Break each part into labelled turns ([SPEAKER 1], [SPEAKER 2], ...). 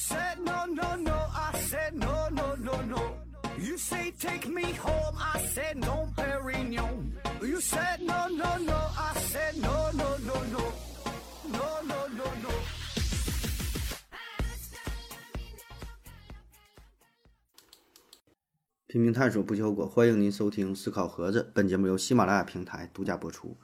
[SPEAKER 1] said no, no, no. I said no, no, no, no. You say take me home. I said no, Perignon. You said no, no, no. I said no, no, no, no. No, no, no, no.
[SPEAKER 2] 拼命探索不求果，欢迎您收听思考盒子。本节目由喜马拉雅平台独家播出。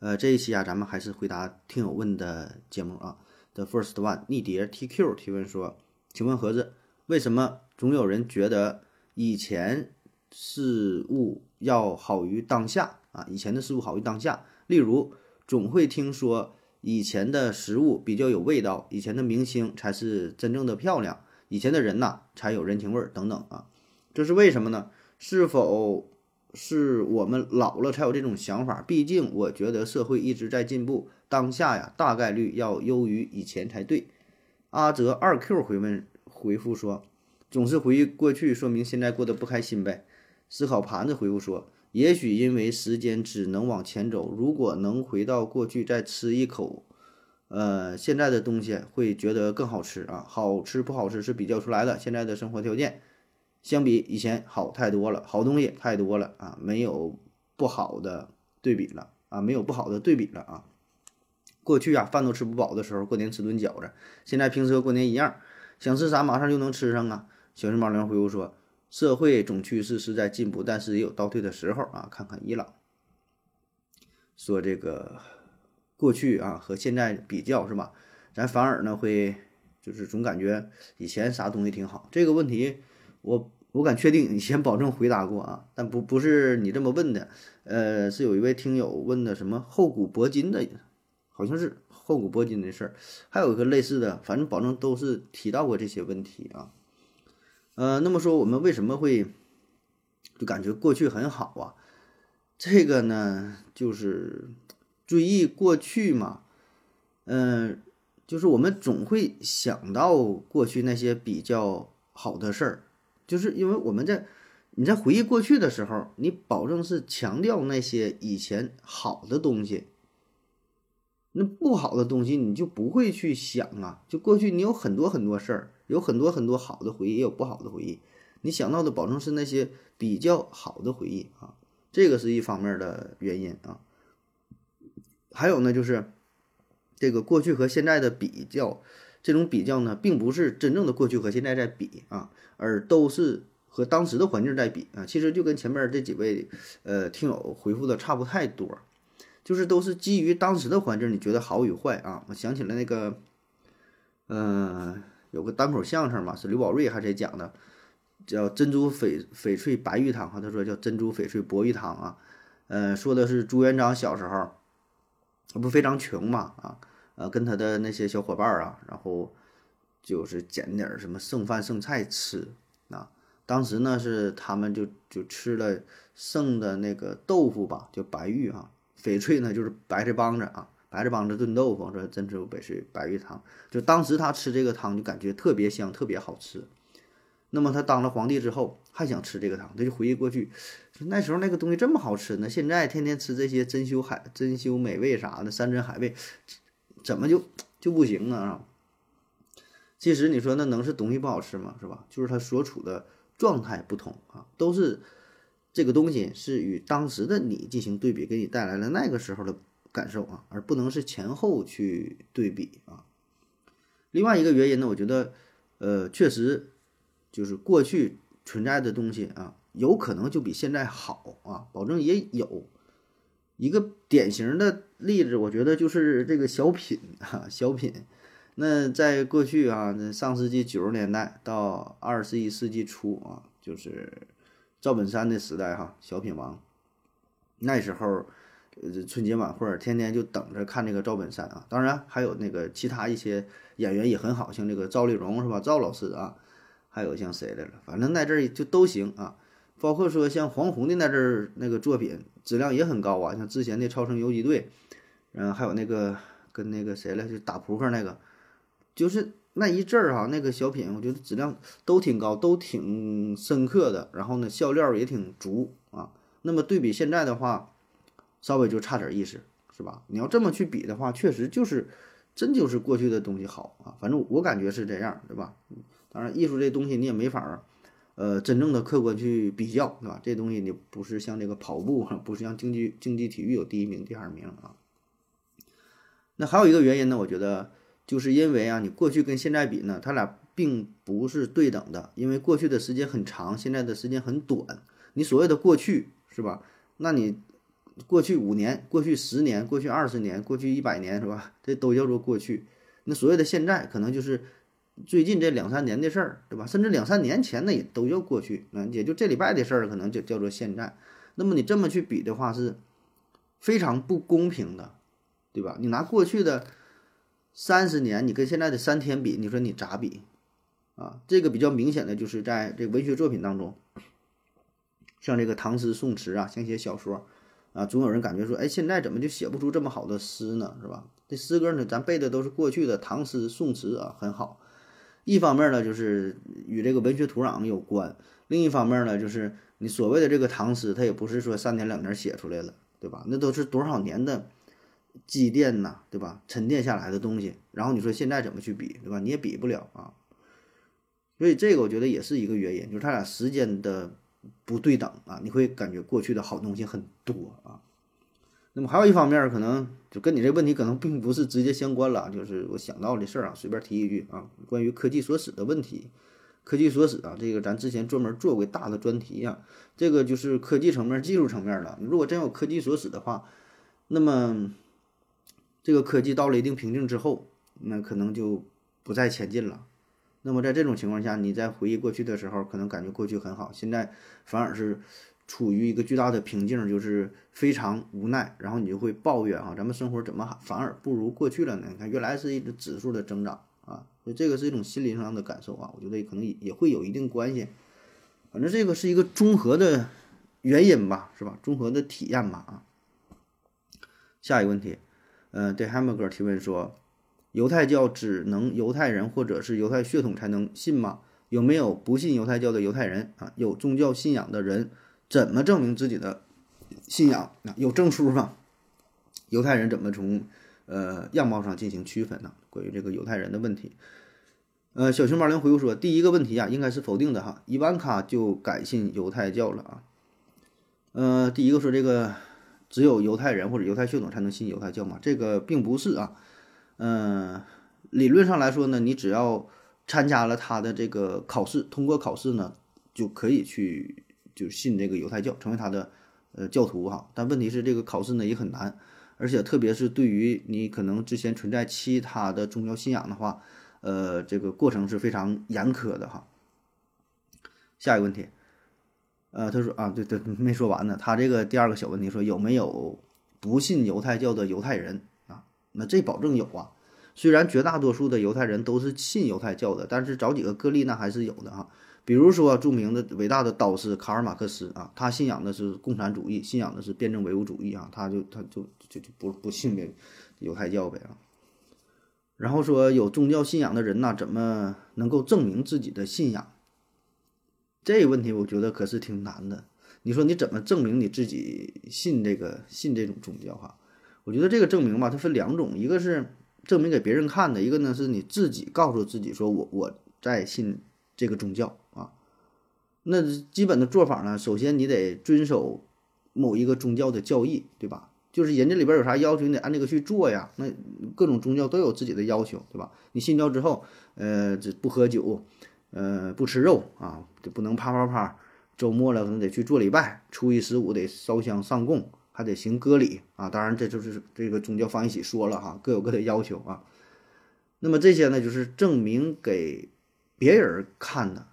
[SPEAKER 2] 呃，这一期啊，咱们还是回答听友问的节目啊。The first one，逆蝶 TQ 提问说：“请问盒子，为什么总有人觉得以前事物要好于当下啊？以前的事物好于当下。例如，总会听说以前的食物比较有味道，以前的明星才是真正的漂亮，以前的人呐才有人情味儿等等啊。这是为什么呢？是否是我们老了才有这种想法？毕竟我觉得社会一直在进步，当下呀大概率要优于以前才对。阿泽二 Q 回问回复说，总是回忆过去，说明现在过得不开心呗。思考盘子回复说，也许因为时间只能往前走，如果能回到过去再吃一口，呃，现在的东西会觉得更好吃啊。好吃不好吃是比较出来的，现在的生活条件。相比以前好太多了，好东西太多了啊，没有不好的对比了啊，没有不好的对比了啊。过去啊，饭都吃不饱的时候，过年吃顿饺子，现在平时和过年一样，想吃啥马上就能吃上啊。小熊猫零回复说，社会总趋势是在进步，但是也有倒退的时候啊。看看伊朗，说这个过去啊和现在比较是吧？咱反而呢会就是总感觉以前啥东西挺好。这个问题。我我敢确定，你先保证回答过啊，但不不是你这么问的，呃，是有一位听友问的什么厚古薄今的，好像是厚古薄今的事儿，还有一个类似的，反正保证都是提到过这些问题啊，呃，那么说我们为什么会就感觉过去很好啊？这个呢，就是追忆过去嘛，嗯，就是我们总会想到过去那些比较好的事儿。就是因为我们在你在回忆过去的时候，你保证是强调那些以前好的东西，那不好的东西你就不会去想啊。就过去你有很多很多事儿，有很多很多好的回忆，也有不好的回忆，你想到的保证是那些比较好的回忆啊。这个是一方面的原因啊。还有呢，就是这个过去和现在的比较。这种比较呢，并不是真正的过去和现在在比啊，而都是和当时的环境在比啊。其实就跟前面这几位呃听友回复的差不太多，就是都是基于当时的环境，你觉得好与坏啊。我想起了那个，嗯，有个单口相声嘛，是刘宝瑞还是谁讲的，叫珍珠翡翡翠白玉汤哈，他说叫珍珠翡翠薄玉汤啊，嗯，说的是朱元璋小时候，他不非常穷嘛啊。呃，跟他的那些小伙伴儿啊，然后就是捡点儿什么剩饭剩菜吃啊。当时呢是他们就就吃了剩的那个豆腐吧，叫白玉啊。翡翠呢就是白菜帮子啊，白菜帮子炖豆腐，说珍珠翡翠白玉汤。就当时他吃这个汤就感觉特别香，特别好吃。那么他当了皇帝之后还想吃这个汤，他就回忆过去，那时候那个东西这么好吃呢。现在天天吃这些珍馐海珍馐美味啥的，山珍海味。怎么就就不行呢啊？其实你说那能是东西不好吃吗？是吧？就是它所处的状态不同啊，都是这个东西是与当时的你进行对比，给你带来了那个时候的感受啊，而不能是前后去对比啊。另外一个原因呢，我觉得呃，确实就是过去存在的东西啊，有可能就比现在好啊，保证也有。一个典型的例子，我觉得就是这个小品啊，小品。那在过去啊，上世纪九十年代到二十一世纪初啊，就是赵本山的时代哈，小品王。那时候，呃，春节晚会天天就等着看这个赵本山啊。当然还有那个其他一些演员也很好，像这个赵丽蓉是吧？赵老师啊，还有像谁来了？反正那阵儿就都行啊。包括说像黄宏的那阵儿那个作品质量也很高啊，像之前的《超生游击队》，嗯，还有那个跟那个谁来，就打扑克那个，就是那一阵儿哈，那个小品我觉得质量都挺高，都挺深刻的，然后呢笑料也挺足啊。那么对比现在的话，稍微就差点意思，是吧？你要这么去比的话，确实就是真就是过去的东西好啊。反正我感觉是这样，对吧？当然，艺术这东西你也没法儿，呃，真正的客观去比较，对吧？这东西你不是像这个跑步，不是像竞技竞技体育有第一名、第二名啊。那还有一个原因呢，我觉得就是因为啊，你过去跟现在比呢，它俩并不是对等的，因为过去的时间很长，现在的时间很短。你所谓的过去是吧？那你过去五年、过去十年、过去二十年、过去一百年是吧？这都叫做过去。那所谓的现在，可能就是最近这两三年的事儿，对吧？甚至两三年前那也都叫过去。那也就这礼拜的事儿，可能就叫做现在。那么你这么去比的话，是非常不公平的。对吧？你拿过去的三十年，你跟现在的三天比，你说你咋比？啊，这个比较明显的就是在这文学作品当中，像这个唐诗宋词啊，像写小说啊，总有人感觉说，哎，现在怎么就写不出这么好的诗呢？是吧？这诗歌呢，咱背的都是过去的唐诗宋词啊，很好。一方面呢，就是与这个文学土壤有关；另一方面呢，就是你所谓的这个唐诗，它也不是说三天两天写出来了，对吧？那都是多少年的。积淀呐，对吧？沉淀下来的东西，然后你说现在怎么去比，对吧？你也比不了啊。所以这个我觉得也是一个原因，就是他俩时间的不对等啊，你会感觉过去的好东西很多啊。那么还有一方面，可能就跟你这个问题可能并不是直接相关了，就是我想到的事儿啊，随便提一句啊，关于科技所使的问题。科技所使啊，这个咱之前专门做过大的专题呀，这个就是科技层面、技术层面的。如果真有科技所使的话，那么。这个科技到了一定瓶颈之后，那可能就不再前进了。那么在这种情况下，你在回忆过去的时候，可能感觉过去很好，现在反而是处于一个巨大的瓶颈，就是非常无奈。然后你就会抱怨啊，咱们生活怎么反而不如过去了呢？你看，原来是一个指数的增长啊，所以这个是一种心灵上的感受啊。我觉得可能也也会有一定关系。反正这个是一个综合的原因吧，是吧？综合的体验吧啊。下一个问题。嗯，对 Hamburger 提问说，犹太教只能犹太人或者是犹太血统才能信吗？有没有不信犹太教的犹太人啊？有宗教信仰的人怎么证明自己的信仰啊？有证书吗？犹太人怎么从呃样貌上进行区分呢？关于这个犹太人的问题，呃，小熊猫零回复说，第一个问题啊，应该是否定的哈，伊万卡就改信犹太教了啊。呃，第一个说这个。只有犹太人或者犹太血统才能信犹太教嘛？这个并不是啊，嗯，理论上来说呢，你只要参加了他的这个考试，通过考试呢，就可以去就信这个犹太教，成为他的呃教徒哈。但问题是这个考试呢也很难，而且特别是对于你可能之前存在其他的宗教信仰的话，呃，这个过程是非常严苛的哈。下一个问题。呃，他说啊，对对，没说完呢。他这个第二个小问题说有没有不信犹太教的犹太人啊？那这保证有啊。虽然绝大多数的犹太人都是信犹太教的，但是找几个个例那还是有的哈。比如说著名的伟大的导师卡尔马克思啊，他信仰的是共产主义，信仰的是辩证唯物主义啊，他就他就就就不不信这犹太教呗啊。然后说有宗教信仰的人呐，怎么能够证明自己的信仰？这个问题我觉得可是挺难的。你说你怎么证明你自己信这个信这种宗教哈？我觉得这个证明吧，它分两种，一个是证明给别人看的，一个呢是你自己告诉自己说我我在信这个宗教。那基本的做法呢，首先你得遵守某一个宗教的教义，对吧？就是人家里边有啥要求，你得按这个去做呀。那各种宗教都有自己的要求，对吧？你信教之后，呃，这不喝酒。呃，不吃肉啊，就不能啪啪啪。周末了可能得去做礼拜，初一十五得烧香上供，还得行割礼啊。当然，这就是这个宗教放一起说了哈，各有各的要求啊。那么这些呢，就是证明给别人看的。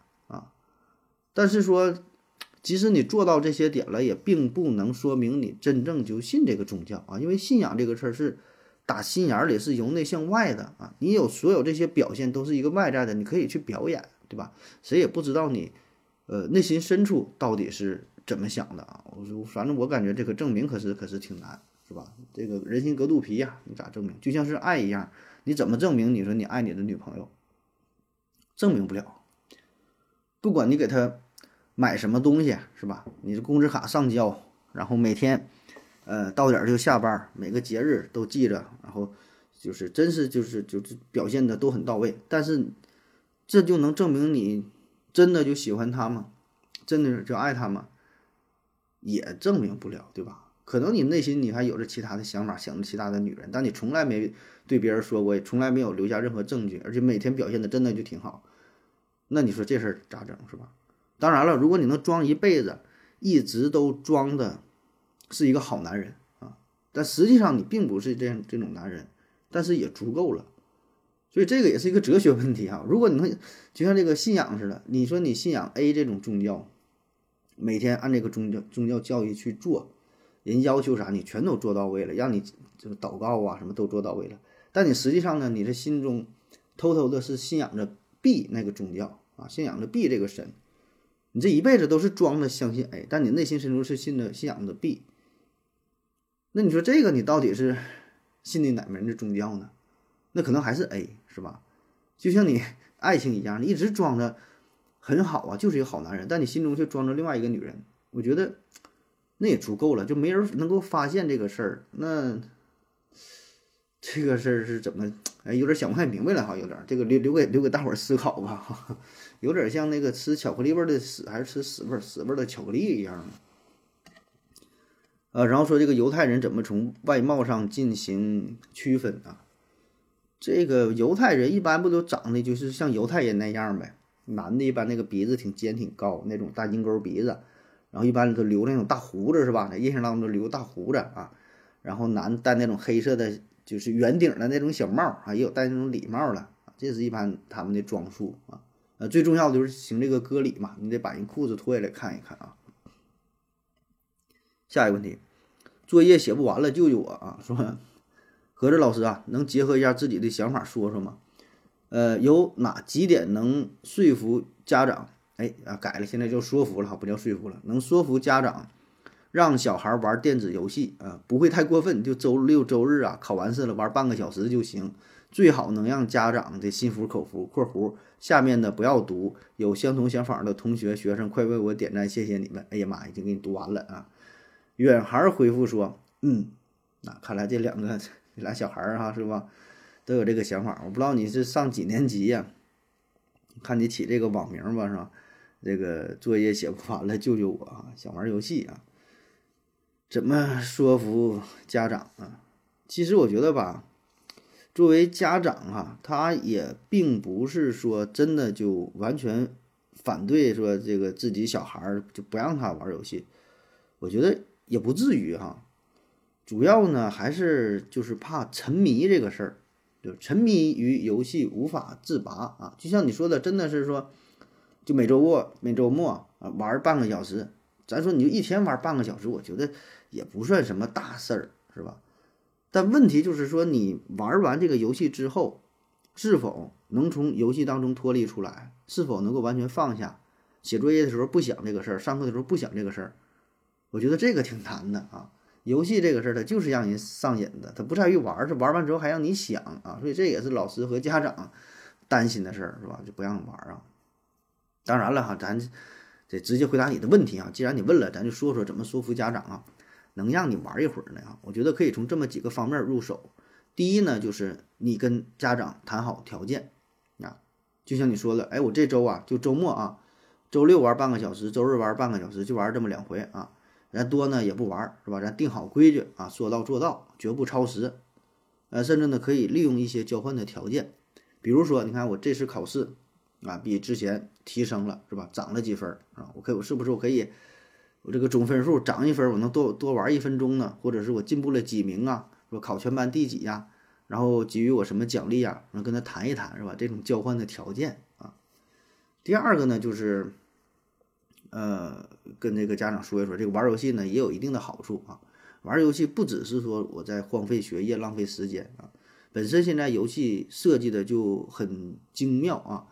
[SPEAKER 2] 但是说，即使你做到这些点了，也并不能说明你真正就信这个宗教啊。因为信仰这个事儿是打心眼里，是由内向外的啊。你有所有这些表现，都是一个外在的，你可以去表演。对吧？谁也不知道你，呃，内心深处到底是怎么想的啊？我说，反正我感觉这个证明可是可是挺难，是吧？这个人心隔肚皮呀，你咋证明？就像是爱一样，你怎么证明？你说你爱你的女朋友，证明不了。不管你给她买什么东西，是吧？你的工资卡上交，然后每天，呃，到点儿就下班，每个节日都记着，然后就是真是就是就是表现的都很到位，但是这就能证明你真的就喜欢他吗？真的就爱他吗？也证明不了，对吧？可能你内心你还有着其他的想法，想着其他的女人，但你从来没对别人说过，也从来没有留下任何证据，而且每天表现的真的就挺好。那你说这事儿咋整，是吧？当然了，如果你能装一辈子，一直都装的是一个好男人啊，但实际上你并不是这样这种男人，但是也足够了。所以这个也是一个哲学问题啊。如果你能就像这个信仰似的，你说你信仰 A 这种宗教，每天按这个宗教宗教教义去做。人要求啥，你全都做到位了，让你这个祷告啊，什么都做到位了。但你实际上呢，你的心中偷偷的是信仰着 B 那个宗教啊，信仰着 B 这个神。你这一辈子都是装着相信 A，但你内心深处是信着信仰着 B。那你说这个你到底是信的哪门的宗教呢？那可能还是 A 是吧？就像你爱情一样，你一直装着很好啊，就是一个好男人，但你心中却装着另外一个女人。我觉得。那也足够了，就没人能够发现这个事儿。那这个事儿是怎么？哎，有点想不太明白了哈，有点这个留留给留给大伙儿思考吧。哈 有点像那个吃巧克力味儿的屎，还是吃屎味儿屎味儿的巧克力一样。呃，然后说这个犹太人怎么从外貌上进行区分啊？这个犹太人一般不都长得就是像犹太人那样呗？男的一般那个鼻子挺尖挺高，那种大金钩鼻子。然后一般都留那种大胡子是吧？在印象当中留大胡子啊。然后男戴那种黑色的，就是圆顶的那种小帽啊，也有戴那种礼帽的这是一般他们的装束啊。呃，最重要的就是行这个割礼嘛，你得把人裤子脱下来看一看啊。下一个问题，作业写不完了，救救我啊！说，何志老师啊，能结合一下自己的想法说说吗？呃，有哪几点能说服家长？哎啊，改了，现在叫说服了哈，不叫说服了。能说服家长让小孩玩电子游戏啊，不会太过分，就周六周日啊，考完试了玩半个小时就行。最好能让家长的心服口服。（括弧下面的不要读，有相同想法的同学学生快为我点赞，谢谢你们。）哎呀妈，已经给你读完了啊。远孩回复说：“嗯，那看来这两个这 俩小孩儿哈是吧，都有这个想法。我不知道你是上几年级呀？看你起这个网名吧，是吧？”这个作业写不完了，救救我啊！想玩游戏啊？怎么说服家长啊？其实我觉得吧，作为家长哈，他也并不是说真的就完全反对说这个自己小孩儿就不让他玩游戏。我觉得也不至于哈。主要呢还是就是怕沉迷这个事儿，就沉迷于游戏无法自拔啊。就像你说的，真的是说。就每周末每周末啊玩半个小时，咱说你就一天玩半个小时，我觉得也不算什么大事儿，是吧？但问题就是说，你玩完这个游戏之后，是否能从游戏当中脱离出来？是否能够完全放下？写作业的时候不想这个事儿，上课的时候不想这个事儿，我觉得这个挺难的啊。游戏这个事儿，它就是让人上瘾的，它不在于玩，是玩完之后还让你想啊。所以这也是老师和家长担心的事儿，是吧？就不让玩啊。当然了哈，咱得直接回答你的问题啊。既然你问了，咱就说说怎么说服家长啊，能让你玩一会儿呢啊？我觉得可以从这么几个方面入手。第一呢，就是你跟家长谈好条件啊，就像你说的，哎，我这周啊就周末啊，周六玩半个小时，周日玩半个小时，就玩这么两回啊。咱多呢也不玩，是吧？咱定好规矩啊，说到做到，绝不超时。呃，甚至呢可以利用一些交换的条件，比如说，你看我这次考试。啊，比之前提升了是吧？涨了几分啊？我可以，我是不是我可以，我这个总分数涨一分，我能多多玩一分钟呢？或者是我进步了几名啊？说考全班第几呀？然后给予我什么奖励呀？然后跟他谈一谈是吧？这种交换的条件啊。第二个呢，就是呃，跟这个家长说一说，这个玩游戏呢也有一定的好处啊。玩游戏不只是说我在荒废学业、浪费时间啊，本身现在游戏设计的就很精妙啊。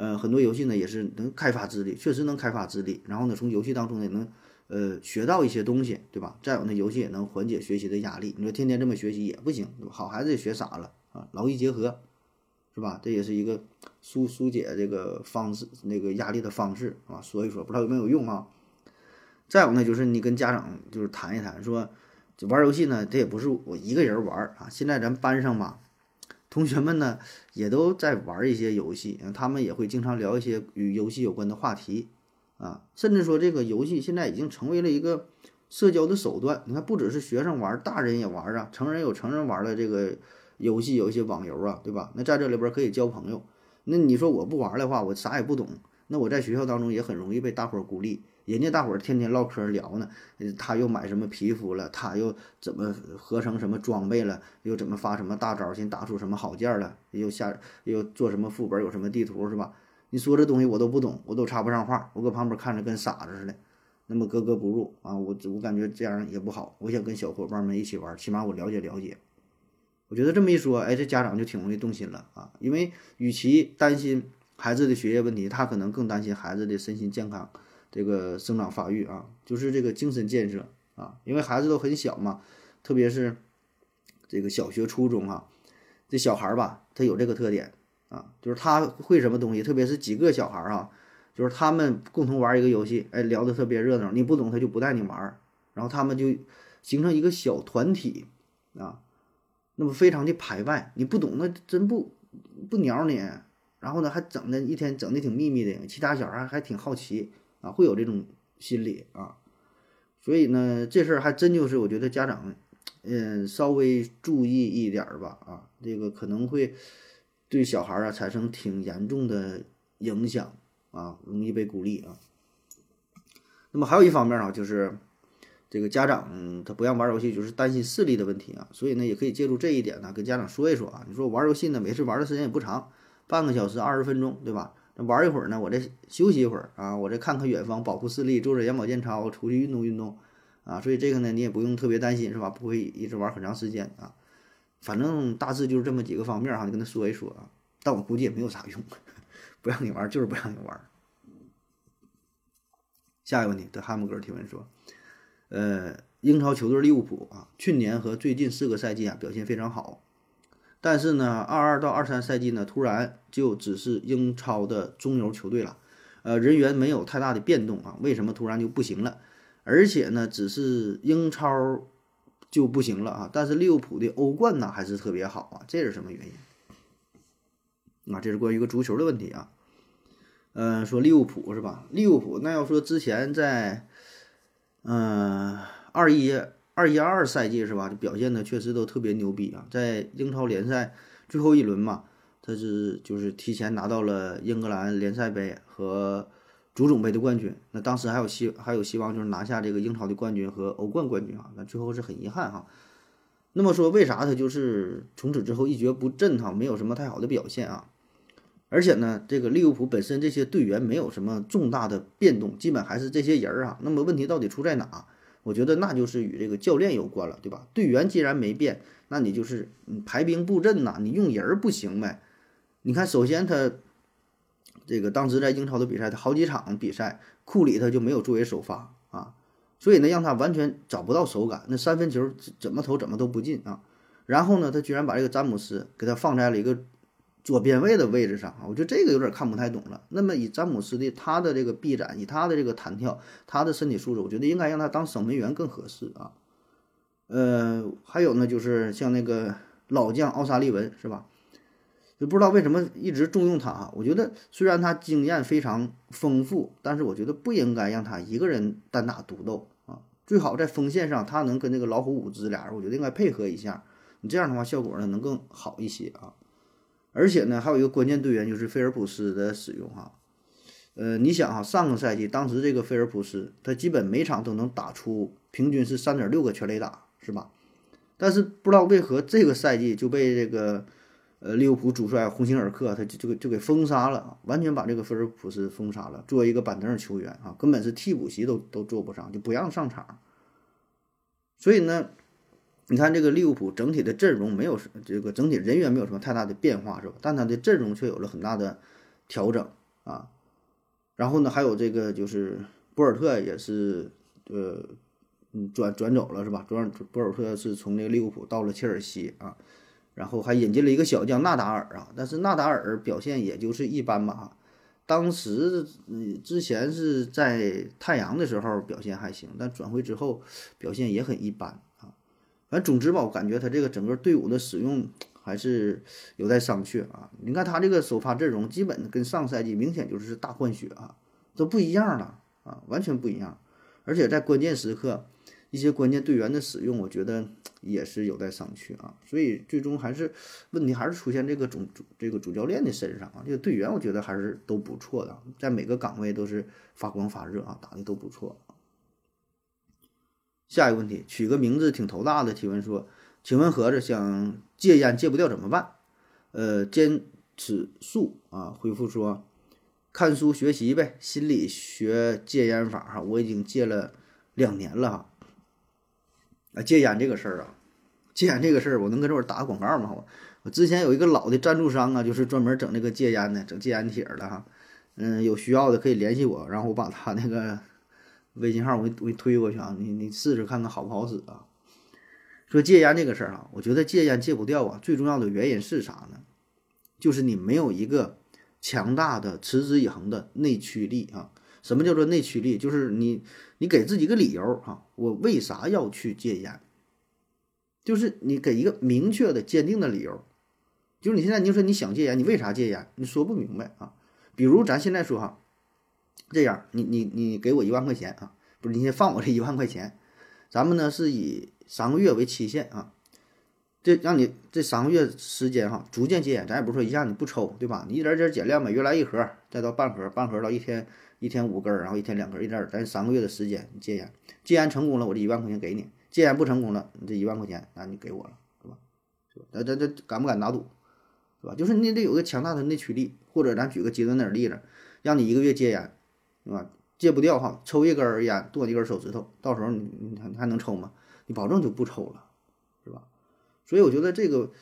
[SPEAKER 2] 呃，很多游戏呢也是能开发智力，确实能开发智力。然后呢，从游戏当中也能呃学到一些东西，对吧？再有呢，游戏也能缓解学习的压力。你说天天这么学习也不行，对吧？好孩子也学傻了啊，劳逸结合，是吧？这也是一个疏疏解这个方式，那个压力的方式啊。所以说，不知道有没有用啊？再有呢，就是你跟家长就是谈一谈，说玩游戏呢，这也不是我一个人玩啊。现在咱班上吧，同学们呢也都在玩一些游戏，他们也会经常聊一些与游戏有关的话题啊，甚至说这个游戏现在已经成为了一个社交的手段。你看，不只是学生玩，大人也玩啊，成人有成人玩的这个游戏，有一些网游啊，对吧？那在这里边可以交朋友。那你说我不玩的话，我啥也不懂，那我在学校当中也很容易被大伙孤立。人家大伙儿天天唠嗑聊呢，他又买什么皮肤了，他又怎么合成什么装备了，又怎么发什么大招，先打出什么好件了，又下又做什么副本，有什么地图是吧？你说这东西我都不懂，我都插不上话，我搁旁边看着跟傻子似的，那么格格不入啊！我我感觉这样也不好，我想跟小伙伴们一起玩，起码我了解了解。我觉得这么一说，哎，这家长就挺容易动心了啊，因为与其担心孩子的学业问题，他可能更担心孩子的身心健康。这个生长发育啊，就是这个精神建设啊，因为孩子都很小嘛，特别是这个小学、初中啊，这小孩儿吧，他有这个特点啊，就是他会什么东西，特别是几个小孩儿啊，就是他们共同玩一个游戏，哎，聊得特别热闹，你不懂他就不带你玩，然后他们就形成一个小团体啊，那么非常的排外，你不懂那真不不鸟你，然后呢还整的一天整的挺秘密的，其他小孩还挺好奇。啊，会有这种心理啊，所以呢，这事儿还真就是我觉得家长，嗯，稍微注意一点儿吧，啊，这个可能会对小孩儿啊产生挺严重的影响啊，容易被孤立啊。那么还有一方面啊，就是这个家长他不让玩游戏，就是担心视力的问题啊，所以呢，也可以借助这一点呢，跟家长说一说啊。你说玩游戏呢，每次玩的时间也不长，半个小时、二十分钟，对吧？玩一会儿呢，我再休息一会儿啊，我再看看远方，保护视力，做做眼保健操，出去运动运动啊。所以这个呢，你也不用特别担心，是吧？不会一直玩很长时间啊。反正大致就是这么几个方面哈，你跟他说一说啊。但我估计也没有啥用，不让你玩就是不让你玩。下一个问题，德汉姆格提问说，呃，英超球队利物浦啊，去年和最近四个赛季啊表现非常好。但是呢，二二到二三赛季呢，突然就只是英超的中游球队了，呃，人员没有太大的变动啊，为什么突然就不行了？而且呢，只是英超就不行了啊，但是利物浦的欧冠呢还是特别好啊，这是什么原因？啊，这是关于一个足球的问题啊。嗯，说利物浦是吧？利物浦那要说之前在，嗯，二一。二一二赛季是吧？就表现的确实都特别牛逼啊！在英超联赛最后一轮嘛，他是就是提前拿到了英格兰联赛杯和足总杯的冠军。那当时还有希还有希望就是拿下这个英超的冠军和欧冠冠军啊！那最后是很遗憾哈。那么说为啥他就是从此之后一蹶不振哈？没有什么太好的表现啊！而且呢，这个利物浦本身这些队员没有什么重大的变动，基本还是这些人儿啊。那么问题到底出在哪？我觉得那就是与这个教练有关了，对吧？队员既然没变，那你就是你排兵布阵呐，你用人儿不行呗。你看，首先他这个当时在英超的比赛，他好几场比赛，库里他就没有作为首发啊，所以呢，让他完全找不到手感，那三分球怎么投怎么都不进啊。然后呢，他居然把这个詹姆斯给他放在了一个。左边位的位置上啊，我觉得这个有点看不太懂了。那么以詹姆斯的他的这个臂展，以他的这个弹跳，他的身体素质，我觉得应该让他当守门员更合适啊。呃，还有呢，就是像那个老将奥沙利文是吧？就不知道为什么一直重用他啊。我觉得虽然他经验非常丰富，但是我觉得不应该让他一个人单打独斗啊。最好在锋线上他能跟那个老虎伍兹俩人，我觉得应该配合一下。你这样的话效果呢能更好一些啊。而且呢，还有一个关键队员就是菲尔普斯的使用哈，呃，你想哈，上个赛季当时这个菲尔普斯他基本每场都能打出平均是三点六个全垒打，是吧？但是不知道为何这个赛季就被这个呃利物浦主帅鸿星尔克他就就就给封杀了，完全把这个菲尔普斯封杀了，作为一个板凳球员啊，根本是替补席都都坐不上，就不让上场。所以呢。你看这个利物浦整体的阵容没有这个整体人员没有什么太大的变化是吧？但他的阵容却有了很大的调整啊。然后呢，还有这个就是博尔特也是呃嗯转转走了是吧？转博尔特是从那个利物浦到了切尔西啊。然后还引进了一个小将纳达尔啊，但是纳达尔表现也就是一般吧。当时嗯之前是在太阳的时候表现还行，但转会之后表现也很一般。反正总之吧，我感觉他这个整个队伍的使用还是有待商榷啊。你看他这个首发阵容，基本跟上赛季明显就是大换血啊，都不一样了啊，完全不一样。而且在关键时刻，一些关键队员的使用，我觉得也是有待商榷啊。所以最终还是问题还是出现这个主主这个主教练的身上啊。这个队员我觉得还是都不错的，在每个岗位都是发光发热啊，打的都不错。下一个问题，取个名字挺头大的提问说，请问盒子想戒烟戒不掉怎么办？呃，坚持素啊，回复说，看书学习呗，心理学戒烟法哈，我已经戒了两年了哈。啊，戒烟这个事儿啊，戒烟这个事儿，我能跟这会儿打个广告吗？我我之前有一个老的赞助商啊，就是专门整这个戒烟的，整戒烟帖的哈。嗯，有需要的可以联系我，然后我把他那个。微信号我给我给你推过去啊，你你试试看看好不好使啊？说戒烟这个事儿啊，我觉得戒烟戒不掉啊，最重要的原因是啥呢？就是你没有一个强大的持之以恒的内驱力啊。什么叫做内驱力？就是你你给自己一个理由哈，我为啥要去戒烟？就是你给一个明确的、坚定的理由。就是你现在你就说你想戒烟，你为啥戒烟？你说不明白啊。比如咱现在说哈。这样，你你你给我一万块钱啊？不是，你先放我这一万块钱，咱们呢是以三个月为期限啊。这让你这三个月时间哈，逐渐戒烟，咱也不是说一下你不抽，对吧？你一点点减量呗，原来一盒，再到半盒，半盒到一天一天五根，然后一天两根，一点咱三个月的时间戒烟，戒烟成功了，我这一万块钱给你；戒烟不成功了，你这一万块钱那你给我了，是吧？是吧？咱咱咱敢不敢打赌？是吧？就是你得有个强大的内驱力，或者咱举个极端点儿例子，让你一个月戒烟。对吧？戒不掉哈，抽一根烟剁一根手指头，到时候你你还还能抽吗？你保证就不抽了，是吧？所以我觉得这个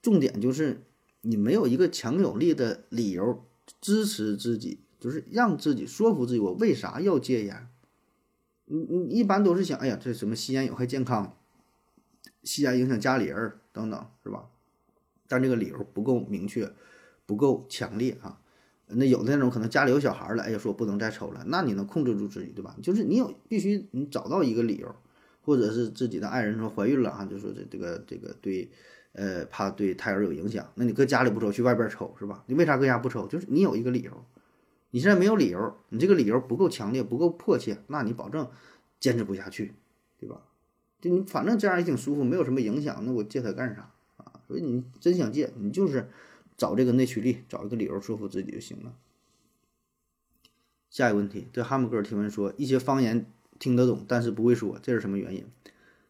[SPEAKER 2] 重点就是你没有一个强有力的理由支持自己，就是让自己说服自己，我为啥要戒烟？你你一般都是想，哎呀，这什么吸烟有害健康，吸烟影响家里人等等，是吧？但这个理由不够明确，不够强烈啊。那有的那种可能家里有小孩了，哎呀，说不能再抽了，那你能控制住自己对吧？就是你有必须你找到一个理由，或者是自己的爱人说怀孕了啊，就说这这个这个对，呃，怕对胎儿有影响，那你搁家里不抽，去外边抽是吧？你为啥搁家不抽？就是你有一个理由，你现在没有理由，你这个理由不够强烈，不够迫切，那你保证坚持不下去，对吧？就你反正这样也挺舒服，没有什么影响，那我戒它干啥啊？所以你真想戒，你就是。找这个内驱力，找一个理由说服自己就行了。下一个问题，对哈姆哥提问说：一些方言听得懂，但是不会说，这是什么原因？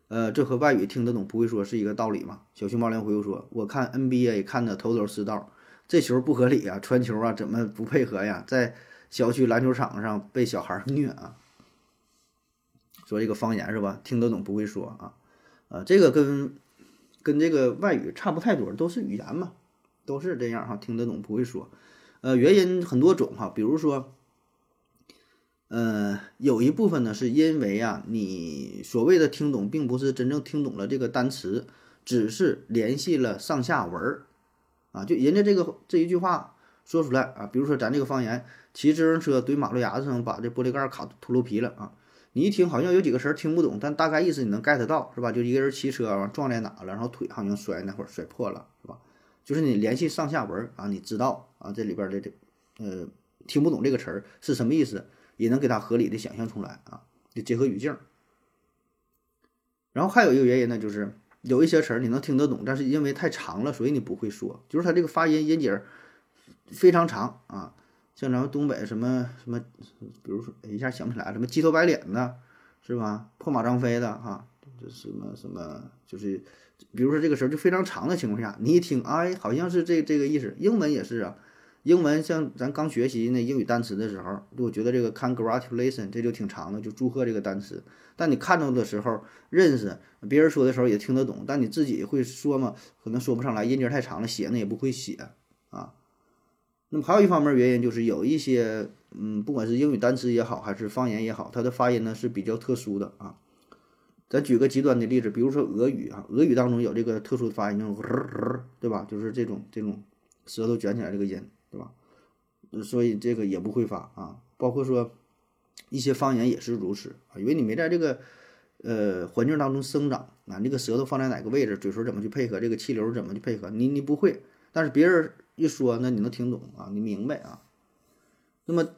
[SPEAKER 2] 呃，这和外语听得懂不会说是一个道理吗？小熊猫连回复说：我看 NBA 看的头头是道，这球不合理啊，传球啊，怎么不配合呀？在小区篮球场上被小孩虐啊！说这个方言是吧？听得懂不会说啊？呃，这个跟跟这个外语差不太多，都是语言嘛。都是这样哈，听得懂不会说，呃，原因很多种哈，比如说，呃，有一部分呢是因为啊，你所谓的听懂，并不是真正听懂了这个单词，只是联系了上下文儿，啊，就人家这个这一句话说出来啊，比如说咱这个方言，骑自行车怼马路牙子上，把这玻璃盖卡秃噜皮了啊，你一听好像有几个词儿听不懂，但大概意思你能 get 到是吧？就一个人骑车完撞在哪了，然后腿好像摔那会儿摔破了是吧？就是你联系上下文啊，你知道啊，这里边的这呃听不懂这个词儿是什么意思，也能给它合理的想象出来啊，就结合语境。然后还有一个原因呢，就是有一些词儿你能听得懂，但是因为太长了，所以你不会说，就是它这个发音音节非常长啊，像咱们东北什么什么，比如说一下想不起来什么鸡头白脸的，是吧？破马张飞的哈，这什么什么就是。比如说这个词儿就非常长的情况下，你一听，哎，好像是这这个意思。英文也是啊，英文像咱刚学习那英语单词的时候，我觉得这个 congratulation 这就挺长的，就祝贺这个单词。但你看到的时候认识，别人说的时候也听得懂，但你自己会说吗？可能说不上来，音节太长了，写呢也不会写啊。那么还有一方面原因就是有一些，嗯，不管是英语单词也好，还是方言也好，它的发音呢是比较特殊的啊。咱举个极端的例子，比如说俄语啊，俄语当中有这个特殊的发音，对吧？就是这种这种舌头卷起来这个音，对吧？所以这个也不会发啊。包括说一些方言也是如此啊，因为你没在这个呃环境当中生长啊，这个舌头放在哪个位置，嘴唇怎么去配合，这个气流怎么去配合，你你不会，但是别人一说，那你能听懂啊，你明白啊。那么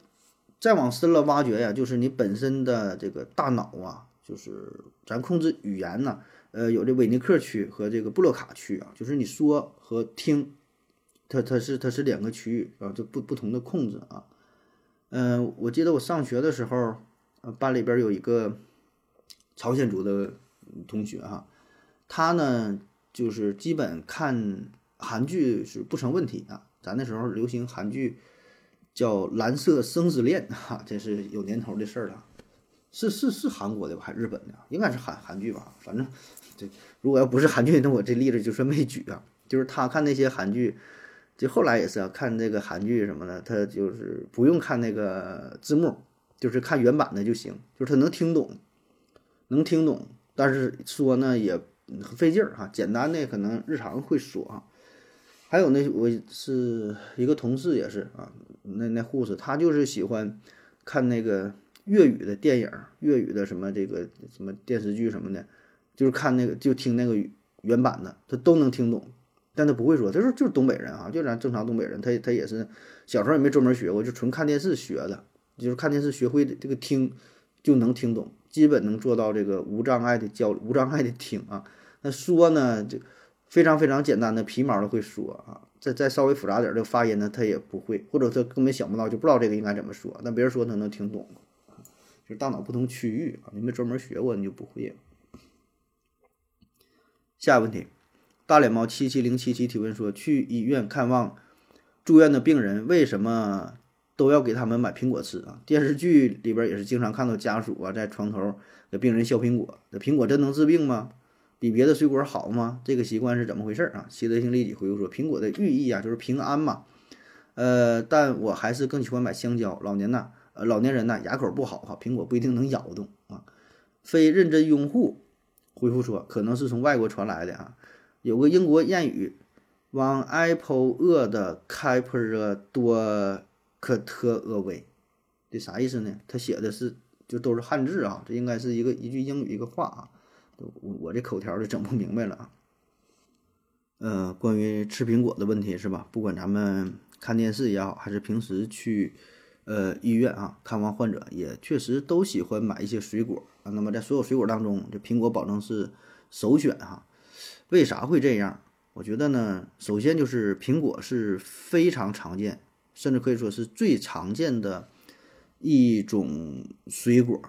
[SPEAKER 2] 再往深了挖掘呀，就是你本身的这个大脑啊，就是咱控制语言呢，呃，有这韦尼克区和这个布洛卡区啊，就是你说和听，它它是它是两个区域啊，就不不同的控制啊。嗯，我记得我上学的时候，班里边有一个朝鲜族的同学哈，他呢就是基本看韩剧是不成问题啊。咱那时候流行韩剧叫《蓝色生死恋》哈，这是有年头的事儿了。是是是韩国的吧？还是日本的？应该是韩韩剧吧。反正这如果要不是韩剧，那我这例子就算没举啊。就是他看那些韩剧。就后来也是啊，看这个韩剧什么的，他就是不用看那个字幕，就是看原版的就行，就是他能听懂，能听懂，但是说呢也费劲儿哈。简单的可能日常会说啊。还有那我是一个同事也是啊，那那护士他就是喜欢看那个粤语的电影，粤语的什么这个什么电视剧什么的，就是看那个就听那个原版的，他都能听懂。但他不会说，他说就是东北人啊，就咱正常东北人，他他也是小时候也没专门学过，就纯看电视学的，就是看电视学会的这个听就能听懂，基本能做到这个无障碍的交无障碍的听啊。那说呢，就非常非常简单的皮毛都会说啊，再再稍微复杂点的发音呢，他也不会，或者他根本想不到，就不知道这个应该怎么说。但别人说他能听懂，就是大脑不同区域啊，你没专门学过你就不会。下一个问题。大脸猫七七零七七提问说：“去医院看望住院的病人，为什么都要给他们买苹果吃啊？电视剧里边也是经常看到家属啊在床头给病人削苹果，这苹果真能治病吗？比别的水果好吗？这个习惯是怎么回事啊？”习德性立即回复说：“苹果的寓意啊，就是平安嘛。呃，但我还是更喜欢买香蕉。老年呐，老年人呐，牙口不好哈，苹果不一定能咬动啊。”非认真拥护回复说：“可能是从外国传来的啊。”有个英国谚语，One Apple 饿的开普热多克特厄维，这啥意思呢？他写的是就都是汉字啊，这应该是一个一句英语一个话啊，我我这口条就整不明白了啊。呃，关于吃苹果的问题是吧？不管咱们看电视也好，还是平时去呃医院啊看望患者，也确实都喜欢买一些水果啊。那么在所有水果当中，这苹果保证是首选哈。为啥会这样？我觉得呢，首先就是苹果是非常常见，甚至可以说是最常见的一种水果，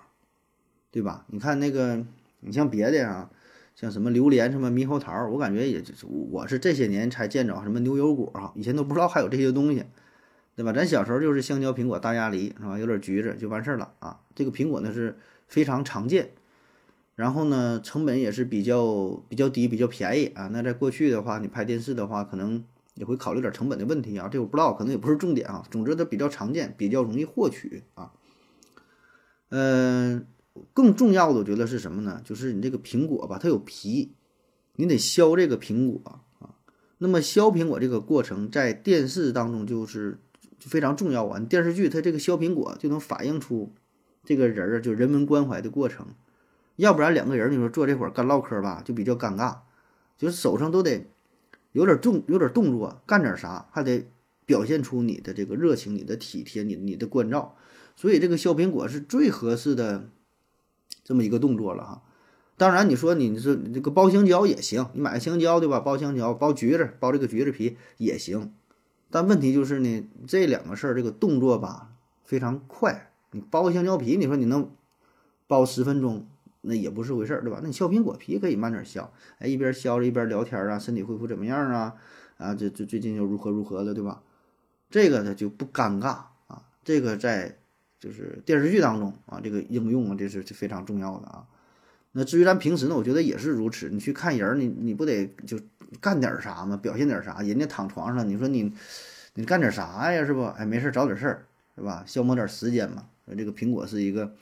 [SPEAKER 2] 对吧？你看那个，你像别的啊，像什么榴莲、什么猕猴桃，我感觉也就是我是这些年才见着什么牛油果哈，以前都不知道还有这些东西，对吧？咱小时候就是香蕉、苹果、大鸭梨是吧？有点橘子就完事儿了啊。这个苹果呢是非常常见。然后呢，成本也是比较比较低，比较便宜啊。那在过去的话，你拍电视的话，可能也会考虑点成本的问题啊。这我不知道，可能也不是重点啊。总之它比较常见，比较容易获取啊。嗯，更重要的我觉得是什么呢？就是你这个苹果吧，它有皮，你得削这个苹果啊。那么削苹果这个过程在电视当中就是就非常重要啊。电视剧它这个削苹果就能反映出这个人儿就人文关怀的过程。要不然两个人你说坐这会儿干唠嗑吧，就比较尴尬，就是手上都得有点动，有点动作，干点啥，还得表现出你的这个热情、你的体贴、你你的关照。所以这个削苹果是最合适的这么一个动作了哈。当然你说你是这个剥香蕉也行，你买个香蕉对吧？剥香蕉、剥橘子、剥这个橘子皮也行。但问题就是呢，这两个事儿这个动作吧非常快，你剥个香蕉皮，你说你能剥十分钟？那也不是回事儿，对吧？那你削苹果皮可以慢点削，哎，一边削着一边聊天啊，身体恢复怎么样啊？啊，这这最近又如何如何的，对吧？这个呢就不尴尬啊。这个在就是电视剧当中啊，这个应用啊，这是非常重要的啊。那至于咱平时呢，我觉得也是如此。你去看人，你你不得就干点啥吗？表现点啥？人家躺床上，你说你你干点啥呀？是不？哎，没事找点事儿，是吧？消磨点时间嘛。这个苹果是一个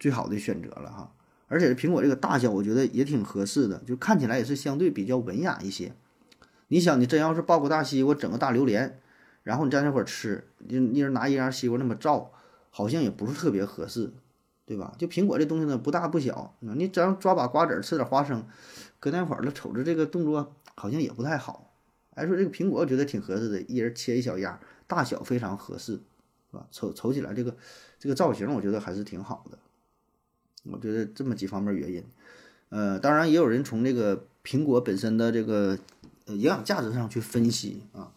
[SPEAKER 2] 最好的选择了哈。而且苹果这个大小，我觉得也挺合适的，就看起来也是相对比较文雅一些。你想，你真要是抱个大西瓜，整个大榴莲，然后你在那块儿吃，你一人拿一样西瓜那么照，好像也不是特别合适，对吧？就苹果这东西呢，不大不小，你只要抓把瓜子儿，吃点花生，搁那会儿了，瞅着这个动作好像也不太好。哎，说这个苹果我觉得挺合适的，一人切一小样，大小非常合适，是吧？瞅瞅起来这个这个造型，我觉得还是挺好的。我觉得这么几方面原因，呃，当然也有人从这个苹果本身的这个营养价值上去分析啊，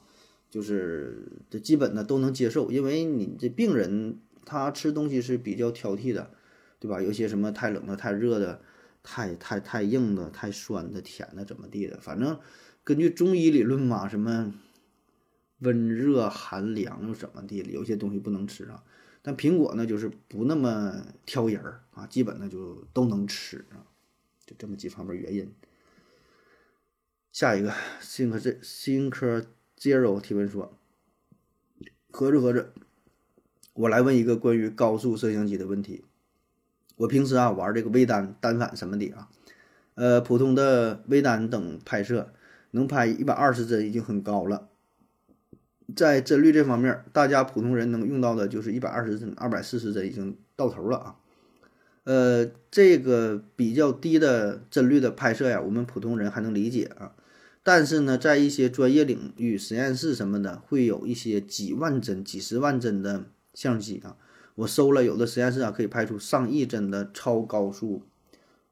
[SPEAKER 2] 就是这基本呢都能接受，因为你这病人他吃东西是比较挑剔的，对吧？有些什么太冷的、太热的、太太太硬的、太酸的、甜的怎么地的，反正。根据中医理论嘛，什么温热寒凉又怎么地有些东西不能吃啊。但苹果呢，就是不那么挑人儿啊，基本呢就都能吃啊，就这么几方面原因。下一个新科这新科 zero 提问说，合着合着，我来问一个关于高速摄像机的问题。我平时啊玩这个微单单反什么的啊，呃，普通的微单等拍摄。能拍一百二十帧已经很高了，在帧率这方面，大家普通人能用到的就是一百二十帧、二百四十帧已经到头了啊。呃，这个比较低的帧率的拍摄呀，我们普通人还能理解啊。但是呢，在一些专业领域、实验室什么的，会有一些几万帧、几十万帧的相机啊。我搜了，有的实验室啊可以拍出上亿帧的超高速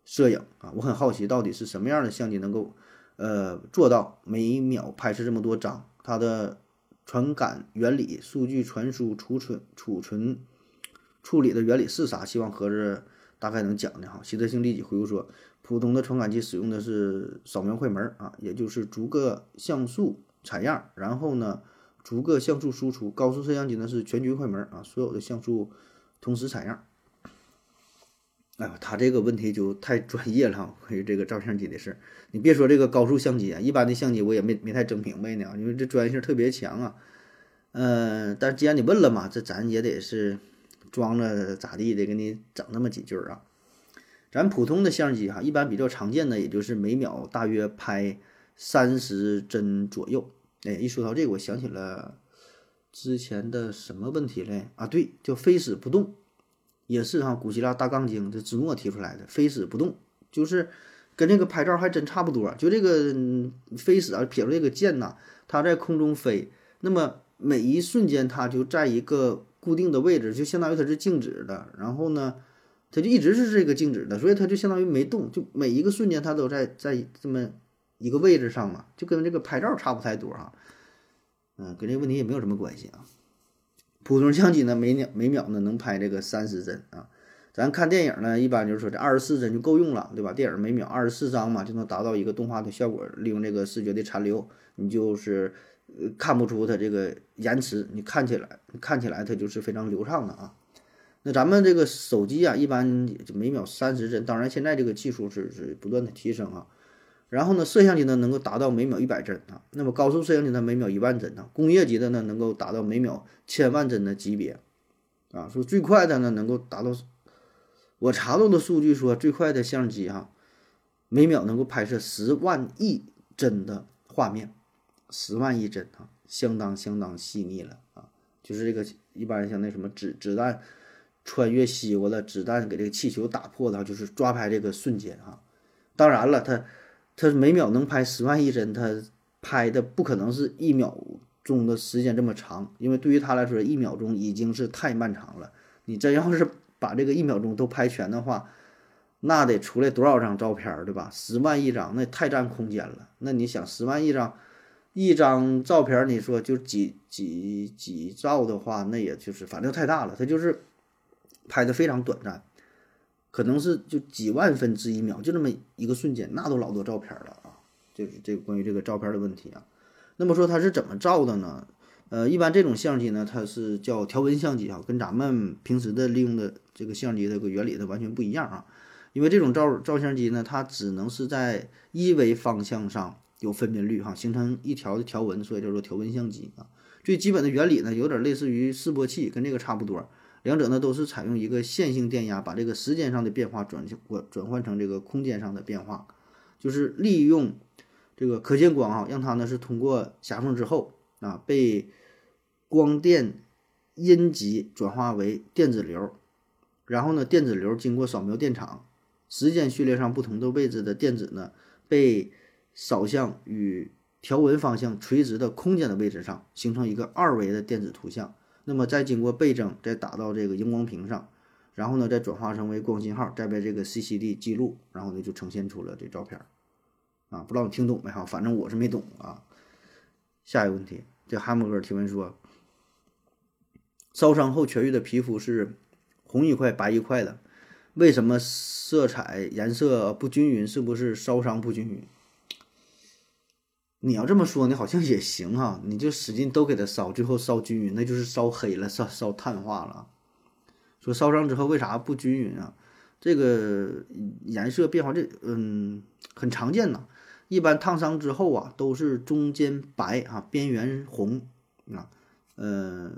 [SPEAKER 2] 摄影啊。我很好奇，到底是什么样的相机能够？呃，做到每秒拍摄这么多张，它的传感原理、数据传输、储存、储存、处理的原理是啥？希望合着大概能讲的哈。习德兴立即回复说，普通的传感器使用的是扫描快门啊，也就是逐个像素采样，然后呢逐个像素输出。高速摄像机呢是全局快门啊，所有的像素同时采样。哎呦，他这个问题就太专业了，关于这个照相机的事儿。你别说这个高速相机啊，一般的相机我也没没太整明白呢，因为这专业性特别强啊。嗯，但是既然你问了嘛，这咱也得是装着咋地的，给你整那么几句儿啊。咱普通的相机哈，一般比较常见的也就是每秒大约拍三十帧左右。哎，一说到这个，我想起了之前的什么问题嘞？啊，对，叫飞死不动。也是哈，古希腊大杠精这芝诺提出来的，飞死不动，就是跟这个拍照还真差不多。就这个飞死啊，撇出这个箭呐，它在空中飞，那么每一瞬间它就在一个固定的位置，就相当于它是静止的。然后呢，它就一直是这个静止的，所以它就相当于没动，就每一个瞬间它都在在这么一个位置上嘛，就跟这个拍照差不太多哈。嗯，跟这个问题也没有什么关系啊。普通相机呢，每秒每秒呢能拍这个三十帧啊。咱看电影呢，一般就是说这二十四帧就够用了，对吧？电影每秒二十四张嘛，就能达到一个动画的效果。利用这个视觉的残留，你就是呃看不出它这个延迟，你看起来看起来它就是非常流畅的啊。那咱们这个手机啊，一般就每秒三十帧，当然现在这个技术是是不断的提升啊。然后呢，摄像机呢能够达到每秒一百帧啊，那么高速摄像机呢每秒一万帧啊，工业级的呢能够达到每秒千万帧的级别，啊，说最快的呢能够达到，我查到的数据说最快的相机哈，每秒能够拍摄十万亿帧的画面，十万亿帧啊，相当相当细腻了啊，就是这个一般像那什么子子弹穿越西瓜了，子弹给这个气球打破的，就是抓拍这个瞬间啊，当然了，它。它每秒能拍十万亿帧，它拍的不可能是一秒钟的时间这么长，因为对于它来说，一秒钟已经是太漫长了。你真要是把这个一秒钟都拍全的话，那得出来多少张照片，对吧？十万亿张，那太占空间了。那你想，十万亿张，一张照片，你说就几几几兆的话，那也就是反正太大了，它就是拍的非常短暂。可能是就几万分之一秒，就那么一个瞬间，那都老多照片了啊！就是这关于这个照片的问题啊。那么说它是怎么照的呢？呃，一般这种相机呢，它是叫条纹相机啊，跟咱们平时的利用的这个相机这个原理它完全不一样啊。因为这种照照相机呢，它只能是在一维方向上有分辨率哈，形成一条的条纹，所以叫做条纹相机啊。最基本的原理呢，有点类似于示波器，跟这个差不多。两者呢都是采用一个线性电压，把这个时间上的变化转换转换成这个空间上的变化，就是利用这个可见光啊，让它呢是通过狭缝之后啊被光电阴极转化为电子流，然后呢电子流经过扫描电场，时间序列上不同的位置的电子呢被扫向与条纹方向垂直的空间的位置上，形成一个二维的电子图像。那么再经过倍增，再打到这个荧光屏上，然后呢再转化成为光信号，再被这个 CCD 记录，然后呢就呈现出了这照片儿。啊，不知道你听懂没哈？反正我是没懂啊。下一个问题，这汉姆哥提问说：烧伤后痊愈的皮肤是红一块白一块的，为什么色彩颜色不均匀？是不是烧伤不均匀？你要这么说，你好像也行哈，你就使劲都给它烧，最后烧均匀，那就是烧黑了，烧烧碳化了。说烧伤之后为啥不均匀啊？这个颜色变化这嗯很常见呐。一般烫伤之后啊，都是中间白啊，边缘红啊，呃，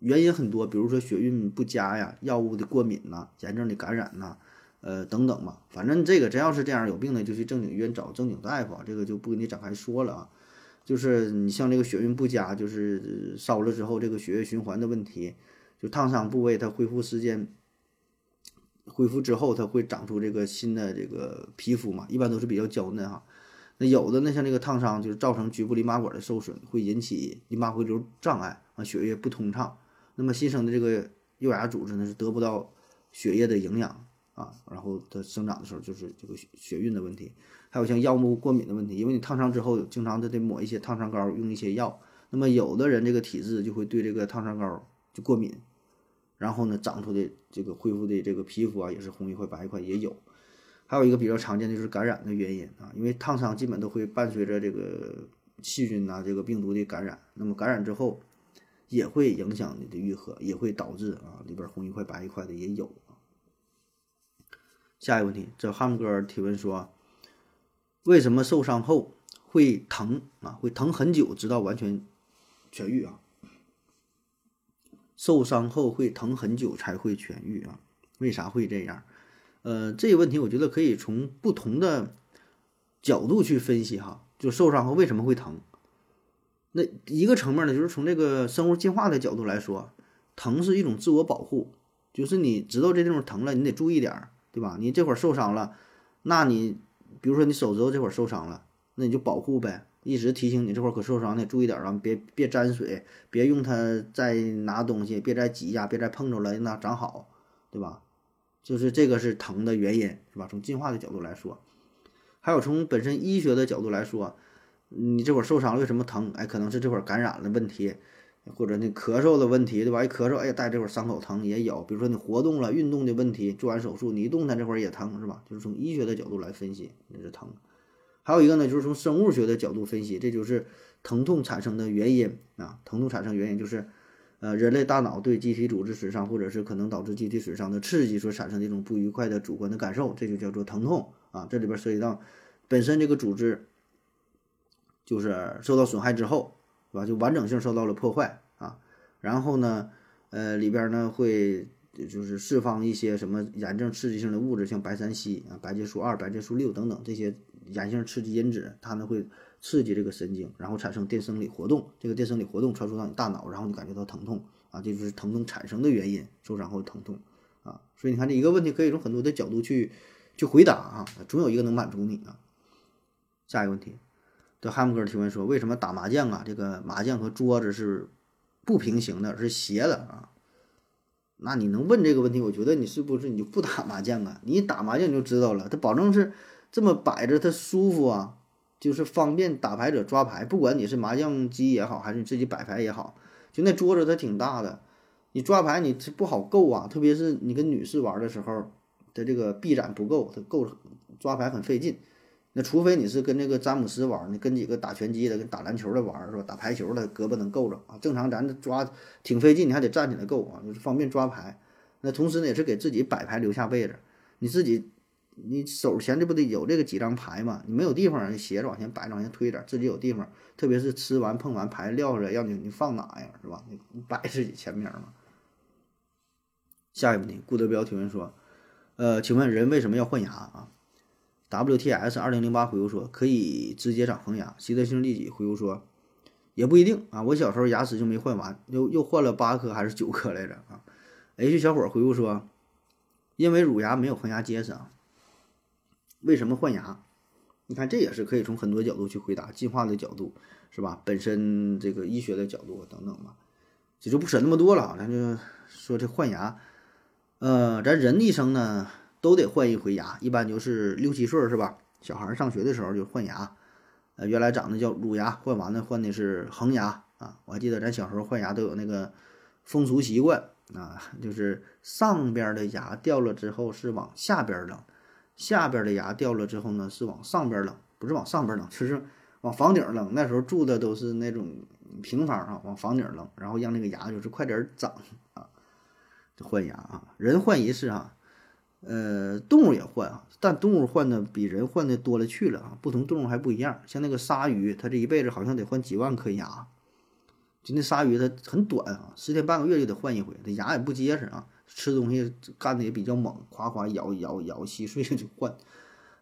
[SPEAKER 2] 原因很多，比如说血运不佳呀，药物的过敏呐，炎症的感染呐，呃等等吧。反正这个真要是这样有病的，就去正经医院找正经大夫，这个就不给你展开说了啊。就是你像这个血运不佳，就是烧了之后这个血液循环的问题，就烫伤部位它恢复时间恢复之后，它会长出这个新的这个皮肤嘛，一般都是比较娇嫩哈。那有的呢，像这个烫伤，就是造成局部淋巴管的受损，会引起淋巴回流障碍啊，血液不通畅。那么新生的这个幼芽组织呢，是得不到血液的营养啊，然后它生长的时候就是这个血血运的问题。还有像药物过敏的问题，因为你烫伤之后，经常都得抹一些烫伤膏，用一些药。那么有的人这个体质就会对这个烫伤膏就过敏，然后呢，长出的这个恢复的这个皮肤啊，也是红一块白一块也有。还有一个比较常见的就是感染的原因啊，因为烫伤基本都会伴随着这个细菌呐、这个病毒的感染，那么感染之后也会影响你的愈合，也会导致啊里边红一块白一块的也有。下一个问题，这汉姆哥提问说，为什么受伤后会疼啊？会疼很久，直到完全痊愈啊？受伤后会疼很久才会痊愈啊？为啥会这样？呃，这个问题我觉得可以从不同的角度去分析哈。就受伤后为什么会疼？那一个层面呢，就是从这个生物进化的角度来说，疼是一种自我保护，就是你知道这地方疼了，你得注意点儿，对吧？你这会儿受伤了，那你比如说你手指头这会儿受伤了，那你就保护呗，一直提醒你这会儿可受伤了，注意点儿啊，别别沾水，别用它再拿东西，别再挤压，别再碰着了，让它长好，对吧？就是这个是疼的原因，是吧？从进化的角度来说，还有从本身医学的角度来说，你这会儿受伤了，为什么疼？哎，可能是这会儿感染了问题，或者你咳嗽的问题，对吧？一咳嗽，哎呀，带这会儿伤口疼也有。比如说你活动了、运动的问题，做完手术你一动弹，这会儿也疼，是吧？就是从医学的角度来分析，那是疼。还有一个呢，就是从生物学的角度分析，这就是疼痛产生的原因啊。疼痛产生原因就是。呃，人类大脑对机体组织损伤，或者是可能导致机体损伤的刺激所产生的一种不愉快的主观的感受，这就叫做疼痛啊。这里边涉及到本身这个组织就是受到损害之后，吧？就完整性受到了破坏啊。然后呢，呃，里边呢会就是释放一些什么炎症刺激性的物质，像白三烯啊、白介素二、白介素六等等这些炎性刺激因子，它们会。刺激这个神经，然后产生电生理活动，这个电生理活动传输到你大脑，然后你感觉到疼痛啊，这就是疼痛产生的原因，受伤后疼痛啊。所以你看这一个问题可以从很多的角度去去回答啊，总有一个能满足你啊。下一个问题，的汉姆哥提问说，为什么打麻将啊，这个麻将和桌子是不平行的，是斜的啊？那你能问这个问题，我觉得你是不是你就不打麻将啊？你打麻将你就知道了，它保证是这么摆着，它舒服啊。就是方便打牌者抓牌，不管你是麻将机也好，还是你自己摆牌也好，就那桌子它挺大的，你抓牌你不好够啊，特别是你跟女士玩的时候，它这个臂展不够，它够抓牌很费劲。那除非你是跟那个詹姆斯玩，你跟几个打拳击的、跟打篮球的玩是吧？打排球的胳膊能够着啊，正常咱抓挺费劲，你还得站起来够啊，就是方便抓牌。那同时呢，也是给自己摆牌留下位置，你自己。你手前这不得有这个几张牌嘛？你没有地方，你斜着往前摆着，往前推点，自己有地方。特别是吃完碰完牌撂着，要你你放哪呀？是吧？你摆自己前面嘛。下一个问题，顾德彪提问说：呃，请问人为什么要换牙啊？WTS 二零零八回复说可以直接长恒牙。习德性利己回复说也不一定啊，我小时候牙齿就没换完，又又换了八颗还是九颗来着啊？H 小伙回复说因为乳牙没有恒牙结实啊。为什么换牙？你看这也是可以从很多角度去回答，进化的角度是吧？本身这个医学的角度等等吧，这就不审那么多了，咱就说这换牙，呃，咱人一生呢都得换一回牙，一般就是六七岁是吧？小孩上学的时候就换牙，呃，原来长的叫乳牙，换完了换的是恒牙啊。我还记得咱小时候换牙都有那个风俗习惯啊，就是上边的牙掉了之后是往下边扔。下边的牙掉了之后呢，是往上边扔，不是往上边扔，就是往房顶扔。那时候住的都是那种平房啊，往房顶扔，然后让那个牙就是快点长啊，换牙啊，人换一次啊，呃，动物也换啊，但动物换的比人换的多了去了啊，不同动物还不一样。像那个鲨鱼，它这一辈子好像得换几万颗牙，就那鲨鱼它很短啊，十天半个月就得换一回，它牙也不结实啊。吃东西干的也比较猛，夸夸咬咬咬稀碎就换。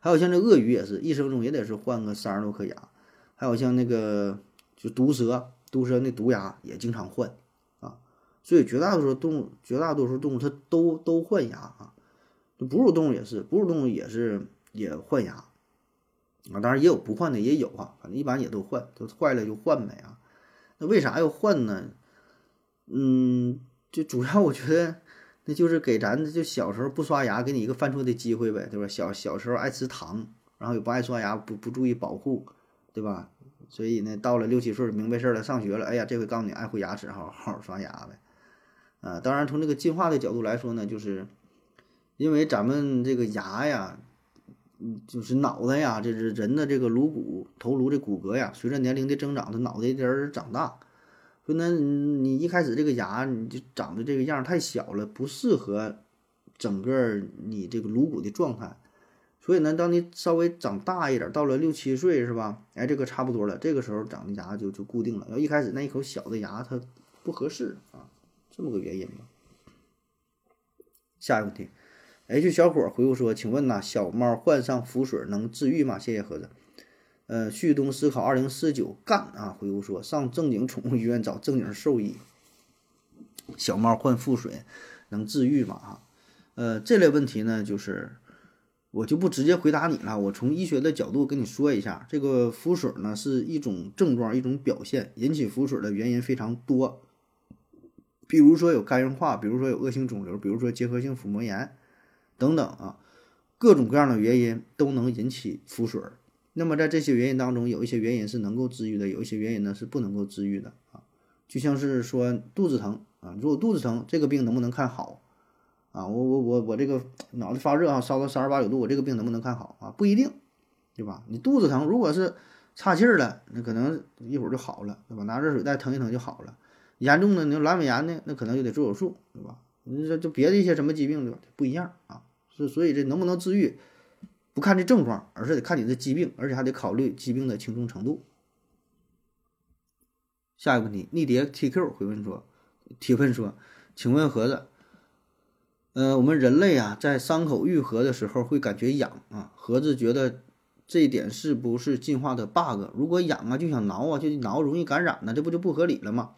[SPEAKER 2] 还有像这鳄鱼也是一生中也得是换个三十多颗牙。还有像那个就毒蛇，毒蛇那毒牙也经常换啊。所以绝大多数动物，绝大多数动物它都都换牙啊。哺乳动物也是，哺乳动物也是也换牙啊。当然也有不换的也有啊，反正一般也都换，都坏了就换呗啊。那为啥要换呢？嗯，就主要我觉得。那就是给咱就小时候不刷牙，给你一个犯错的机会呗，对吧？小小时候爱吃糖，然后也不爱刷牙，不不注意保护，对吧？所以呢，到了六七岁明白事儿了，上学了，哎呀，这回告诉你爱护牙齿，好好好刷牙呗。啊，当然从这个进化的角度来说呢，就是因为咱们这个牙呀，嗯，就是脑袋呀，这是人的这个颅骨头颅的骨骼呀，随着年龄的增长，它脑袋一点儿长大。说那你一开始这个牙你就长得这个样太小了，不适合整个你这个颅骨的状态。所以呢，当你稍微长大一点，到了六七岁是吧？哎，这个差不多了，这个时候长的牙就就固定了。要一开始那一口小的牙它不合适啊，这么个原因吧。下一个问题，H 小伙回复说：“请问呐，小猫患上腹水能治愈吗？”谢谢盒子。呃，旭东思考二零四九干啊！回复说，上正经宠物医院找正经兽医。小猫患腹水能治愈吗？哈，呃，这类问题呢，就是我就不直接回答你了。我从医学的角度跟你说一下，这个腹水呢是一种症状，一种表现，引起腹水的原因非常多。比如说有肝硬化，比如说有恶性肿瘤，比如说结核性腹膜炎等等啊，各种各样的原因都能引起腹水。那么在这些原因当中，有一些原因是能够治愈的，有一些原因呢是不能够治愈的啊。就像是说肚子疼啊，如果肚子疼，这个病能不能看好啊？我我我我这个脑袋发热啊，烧到三十八九度，我这个病能不能看好啊？不一定，对吧？你肚子疼，如果是岔气儿了，那可能一会儿就好了，对吧？拿热水袋腾一腾就好了。严重的，你阑尾炎呢，那可能就得做手术，对吧？你说就别的一些什么疾病吧，不一样啊。是所以这能不能治愈？不看这症状，而是得看你的疾病，而且还得考虑疾病的轻重程度。下一个问题，逆蝶 TQ 回问说：提问说，请问盒子，呃，我们人类啊，在伤口愈合的时候会感觉痒啊？盒子觉得这一点是不是进化的 bug？如果痒啊，就想挠啊，就挠容易感染呢，这不就不合理了吗？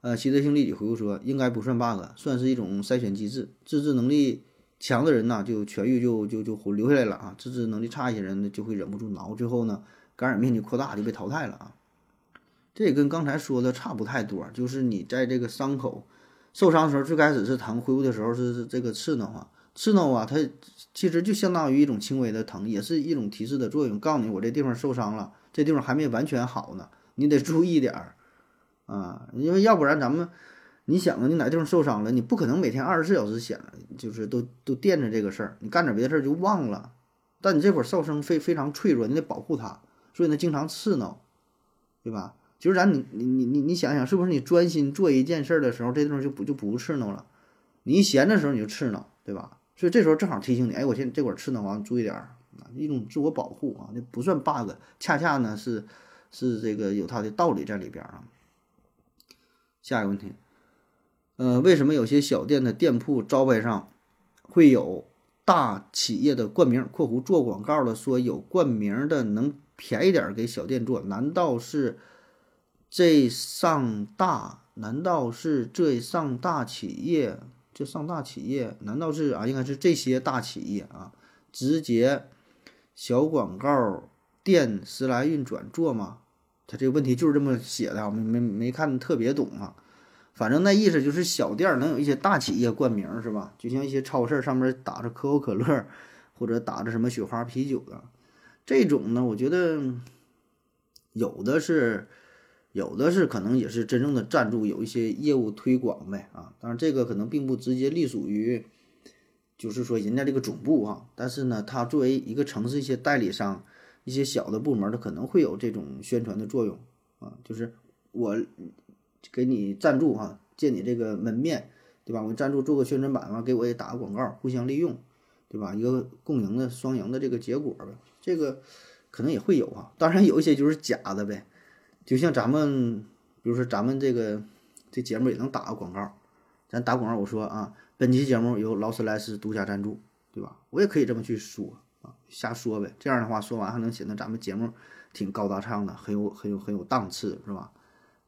[SPEAKER 2] 呃，习德性立体回复说，应该不算 bug，算是一种筛选机制，自制能力。强的人呢，就痊愈就就就留下来了啊。自制能力差一些人呢，就会忍不住挠，最后呢，感染面积扩大，就被淘汰了啊。这也跟刚才说的差不太多，就是你在这个伤口受伤的时候，最开始是疼，恢复的时候是是这个刺挠啊，刺挠啊，它其实就相当于一种轻微的疼，也是一种提示的作用，告诉你我这地方受伤了，这地方还没完全好呢，你得注意点儿啊，因为要不然咱们。你想啊，你哪地方受伤了？你不可能每天二十四小时想，就是都都惦着这个事儿。你干点别的事儿就忘了。但你这会儿受伤非非常脆弱，你得保护它，所以呢，经常刺挠，对吧？就是咱你你你你你想想，是不是你专心做一件事儿的时候，这地方就不就不刺挠了？你一闲的时候你就刺挠，对吧？所以这时候正好提醒你，哎，我现在这会儿刺挠完，注意点儿，一种自我保护啊，那不算 bug，恰恰呢是是这个有它的道理在里边啊。下一个问题。呃，为什么有些小店的店铺招牌上会有大企业的冠名（括弧做广告的说有冠名的能便宜点给小店做）？难道是这上大？难道是这上大企业？这上大企业？难道是啊？应该是这些大企业啊，直接小广告店时来运转做吗？他这个问题就是这么写的啊，没没没看特别懂啊。反正那意思就是小店能有一些大企业冠名是吧？就像一些超市上面打着可口可乐或者打着什么雪花啤酒的这种呢，我觉得有的是，有的是可能也是真正的赞助，有一些业务推广呗啊。当然这个可能并不直接隶属于，就是说人家这个总部啊。但是呢，它作为一个城市一些代理商、一些小的部门，它可能会有这种宣传的作用啊。就是我。给你赞助哈，借你这个门面，对吧？我赞助做个宣传板嘛，给我也打个广告，互相利用，对吧？一个共赢的双赢的这个结果呗，这个可能也会有啊。当然有一些就是假的呗，就像咱们，比如说咱们这个这节目也能打个广告，咱打广告我说啊，本期节目由劳斯莱斯独家赞助，对吧？我也可以这么去说，瞎说呗。这样的话说完还能显得咱们节目挺高大上的，很有很有很有档次，是吧？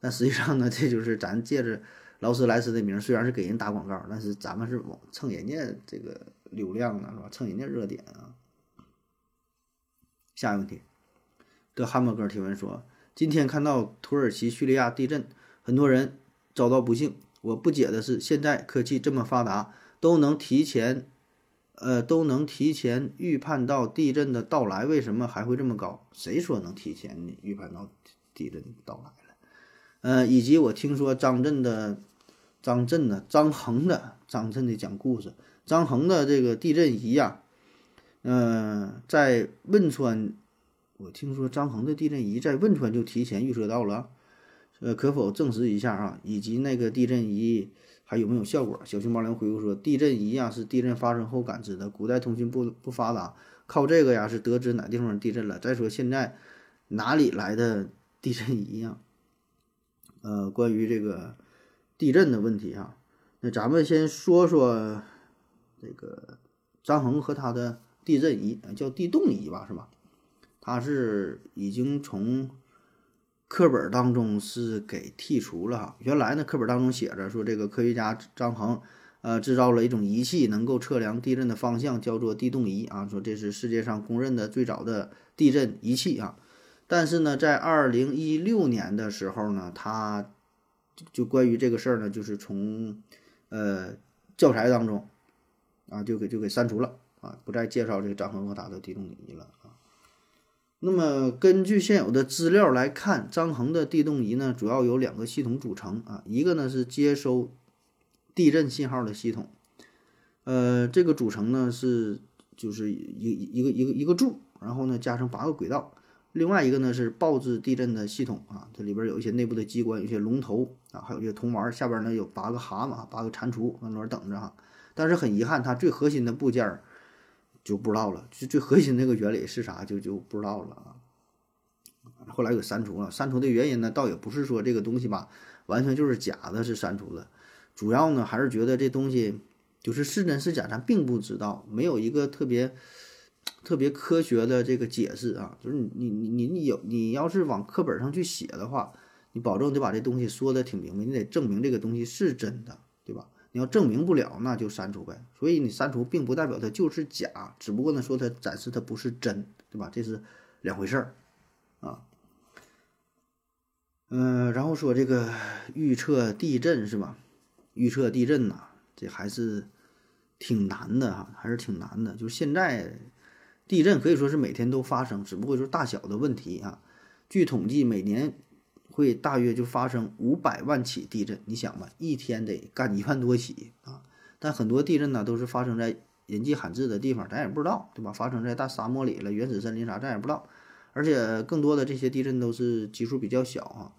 [SPEAKER 2] 但实际上呢，这就是咱借着劳斯莱斯的名，虽然是给人打广告，但是咱们是往蹭人家这个流量呢，是吧？蹭人家热点啊。下一个问题，的汉默哥提问说：今天看到土耳其叙利亚地震，很多人遭到不幸。我不解的是，现在科技这么发达，都能提前，呃，都能提前预判到地震的到来，为什么还会这么高？谁说能提前预判到地震到来了？呃，以及我听说张震的张震的张衡的张震的讲故事，张衡的这个地震仪呀，嗯，在汶川，我听说张衡的地震仪在汶川就提前预测到了，呃，可否证实一下啊？以及那个地震仪还有没有效果？小熊猫灵回复说，地震仪呀是地震发生后感知的，古代通讯不不发达，靠这个呀是得知哪地方地震了。再说现在哪里来的地震仪呀？呃，关于这个地震的问题啊，那咱们先说说这个张衡和他的地震仪，叫地动仪吧，是吧？他是已经从课本当中是给剔除了哈。原来呢，课本当中写着说，这个科学家张衡呃制造了一种仪器，能够测量地震的方向，叫做地动仪啊。说这是世界上公认的最早的地震仪器啊。但是呢，在二零一六年的时候呢，他就关于这个事儿呢，就是从呃教材当中啊，就给就给删除了啊，不再介绍这个张衡和他的地动仪了。那么根据现有的资料来看，张衡的地动仪呢，主要有两个系统组成啊，一个呢是接收地震信号的系统，呃，这个组成呢是就是一一个一个一个柱，然后呢加上八个轨道。另外一个呢是报知地震的系统啊，这里边有一些内部的机关，有些龙头啊，还有一些铜丸，下边呢有八个蛤蟆，八个蟾蜍在那儿等着哈。但是很遗憾，它最核心的部件儿就不知道了，就最核心那个原理是啥就就不知道了啊。后来给删除了，删除的原因呢，倒也不是说这个东西吧，完全就是假的，是删除了。主要呢还是觉得这东西就是是真是假，咱并不知道，没有一个特别。特别科学的这个解释啊，就是你你你你有你要是往课本上去写的话，你保证得把这东西说的挺明白，你得证明这个东西是真的，对吧？你要证明不了，那就删除呗。所以你删除并不代表它就是假，只不过呢说它展示它不是真，对吧？这是两回事儿啊。嗯，然后说这个预测地震是吧？预测地震呐，这还是挺难的哈，还是挺难的。就是现在。地震可以说是每天都发生，只不过就是大小的问题啊。据统计，每年会大约就发生五百万起地震。你想吧，一天得干一万多起啊。但很多地震呢，都是发生在人迹罕至的地方，咱也不知道，对吧？发生在大沙漠里了、原始森林啥，咱也不知道。而且更多的这些地震都是级数比较小啊。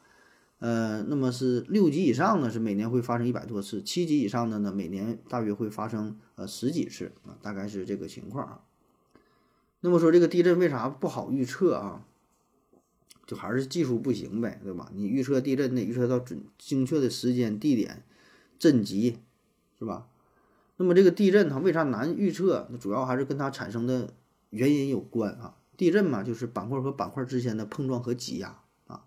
[SPEAKER 2] 呃，那么是六级以上呢，是每年会发生一百多次；七级以上的呢，每年大约会发生呃十几次啊，大概是这个情况啊。那么说这个地震为啥不好预测啊？就还是技术不行呗，对吧？你预测地震得预测到准精确的时间、地点、震级，是吧？那么这个地震它为啥难预测？那主要还是跟它产生的原因有关啊。地震嘛，就是板块和板块之间的碰撞和挤压啊。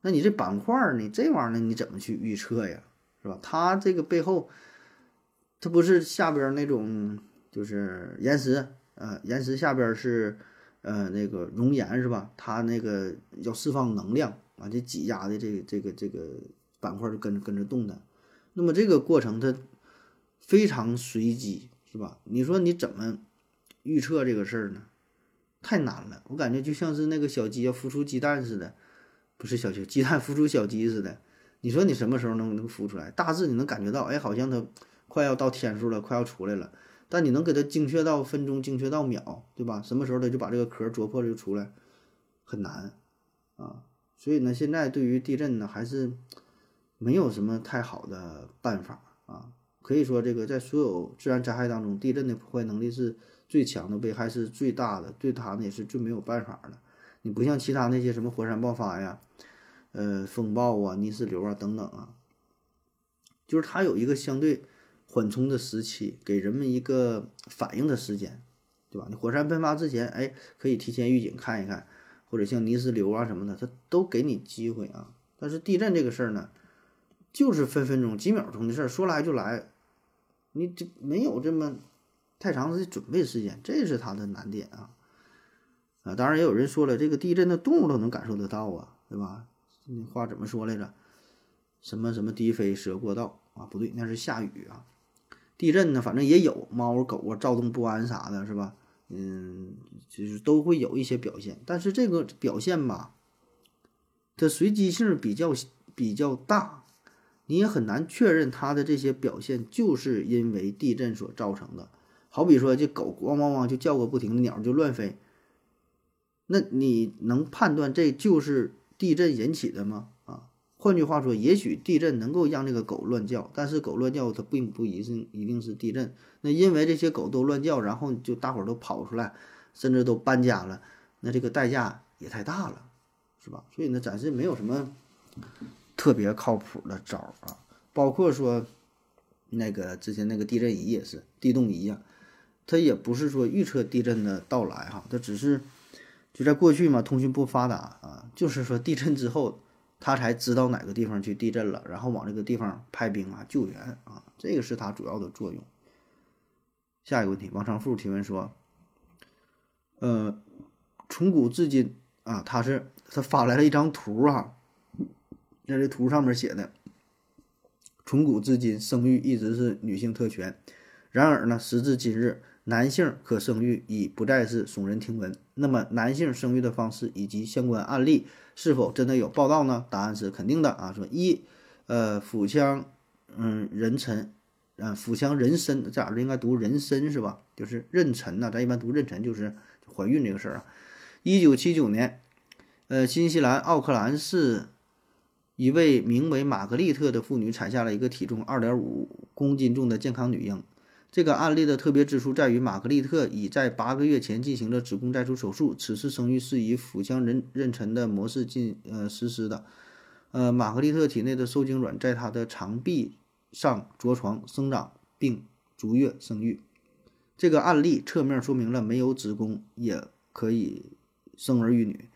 [SPEAKER 2] 那你这板块你这玩意儿呢，你怎么去预测呀？是吧？它这个背后，它不是下边那种就是岩石。呃，岩石下边是，呃，那个熔岩是吧？它那个要释放能量啊，这挤压的这个这个这个板块就跟着跟着动的。那么这个过程它非常随机，是吧？你说你怎么预测这个事儿呢？太难了，我感觉就像是那个小鸡要孵出鸡蛋似的，不是小鸡，鸡蛋孵出小鸡似的。你说你什么时候能能孵出来？大致你能感觉到，哎，好像它快要到天数了，快要出来了。但你能给它精确到分钟，精确到秒，对吧？什么时候它就把这个壳啄破就出来，很难啊。所以呢，现在对于地震呢，还是没有什么太好的办法啊。可以说，这个在所有自然灾害当中，地震的破坏能力是最强的，危害是最大的，对它呢也是最没有办法的。你不像其他那些什么火山爆发呀、呃风暴啊、泥石流啊等等啊，就是它有一个相对。缓冲的时期，给人们一个反应的时间，对吧？你火山喷发之前，哎，可以提前预警看一看，或者像泥石流啊什么的，它都给你机会啊。但是地震这个事儿呢，就是分分钟、几秒钟的事儿，说来就来，你这没有这么太长的准备时间，这是它的难点啊。啊，当然也有人说了，这个地震的动物都能感受得到啊，对吧？那话怎么说来着？什么什么低飞蛇过道啊？不对，那是下雨啊。地震呢，反正也有猫狗啊躁动不安啥的，是吧？嗯，就是都会有一些表现，但是这个表现吧，它随机性比较比较大，你也很难确认它的这些表现就是因为地震所造成的。好比说，这狗汪汪汪就叫个不停，鸟就乱飞，那你能判断这就是地震引起的吗？啊换句话说，也许地震能够让这个狗乱叫，但是狗乱叫它并不一定一定是地震。那因为这些狗都乱叫，然后就大伙儿都跑出来，甚至都搬家了，那这个代价也太大了，是吧？所以呢，暂时没有什么特别靠谱的招儿啊。包括说那个之前那个地震仪也是地动仪呀，它也不是说预测地震的到来哈，它只是就在过去嘛，通讯不发达啊，就是说地震之后。他才知道哪个地方去地震了，然后往这个地方派兵啊救援啊，这个是他主要的作用。下一个问题，王长富提问说：“呃，从古至今啊，他是他发来了一张图啊，在这图上面写的，从古至今生育一直是女性特权，然而呢，时至今日。”男性可生育已不再是耸人听闻。那么，男性生育的方式以及相关案例是否真的有报道呢？答案是肯定的啊。说一，呃，腹腔，嗯，人辰，嗯，腹腔人参，这俩字应该读人参是吧？就是妊娠呐，咱一般读妊娠就是怀孕这个事儿啊。一九七九年，呃，新西兰奥克兰市一位名为玛格丽特的妇女产下了一个体重二点五公斤重的健康女婴。这个案例的特别之处在于，玛格丽特已在八个月前进行了子宫摘除手术。此次生育是以腹腔妊妊娠的模式进呃实施的。呃，玛格丽特体内的受精卵在她的肠壁上着床生长，并逐月生育。这个案例侧面说明了没有子宫也可以生儿育女，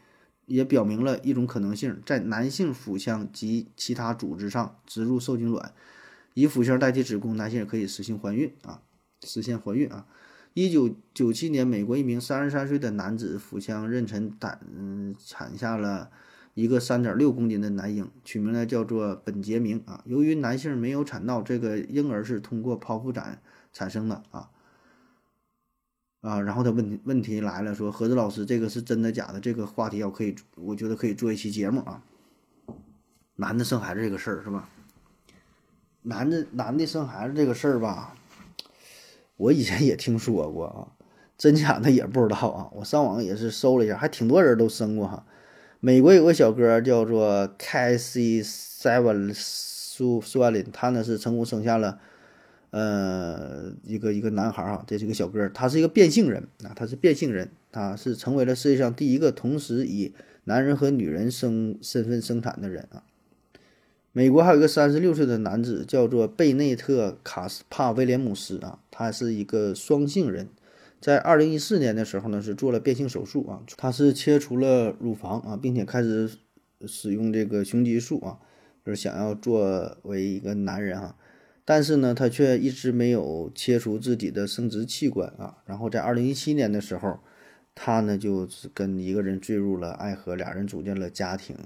[SPEAKER 2] 也表明了一种可能性：在男性腹腔及其他组织上植入受精卵，以腹腔代替子宫，男性也可以实行怀孕啊。实现怀孕啊！一九九七年，美国一名三十三岁的男子腹腔妊娠胆产下了一个三点六公斤的男婴，取名呢叫做本杰明啊。由于男性没有产道，这个婴儿是通过剖腹产产生的啊啊。然后他问问题来了，说何子老师，这个是真的假的？这个话题要可以，我觉得可以做一期节目啊。男的生孩子这个事儿是吧？男的男的生孩子这个事儿吧。我以前也听说过啊，真假的也不知道啊。我上网也是搜了一下，还挺多人都生过哈。美国有个小哥叫做 Casey Seven Su Sualin，他呢是成功生下了呃一个一个男孩啊，这是一个小哥，他是一个变性人啊，他是变性人，他是成为了世界上第一个同时以男人和女人生身份生产的人啊。美国还有一个三十六岁的男子，叫做贝内特·卡斯帕威廉姆斯啊，他是一个双性人，在二零一四年的时候呢，是做了变性手术啊，他是切除了乳房啊，并且开始使用这个雄激素啊，就是想要作为一个男人啊，但是呢，他却一直没有切除自己的生殖器官啊，然后在二零一七年的时候。他呢就跟一个人坠入了爱河，俩人组建了家庭，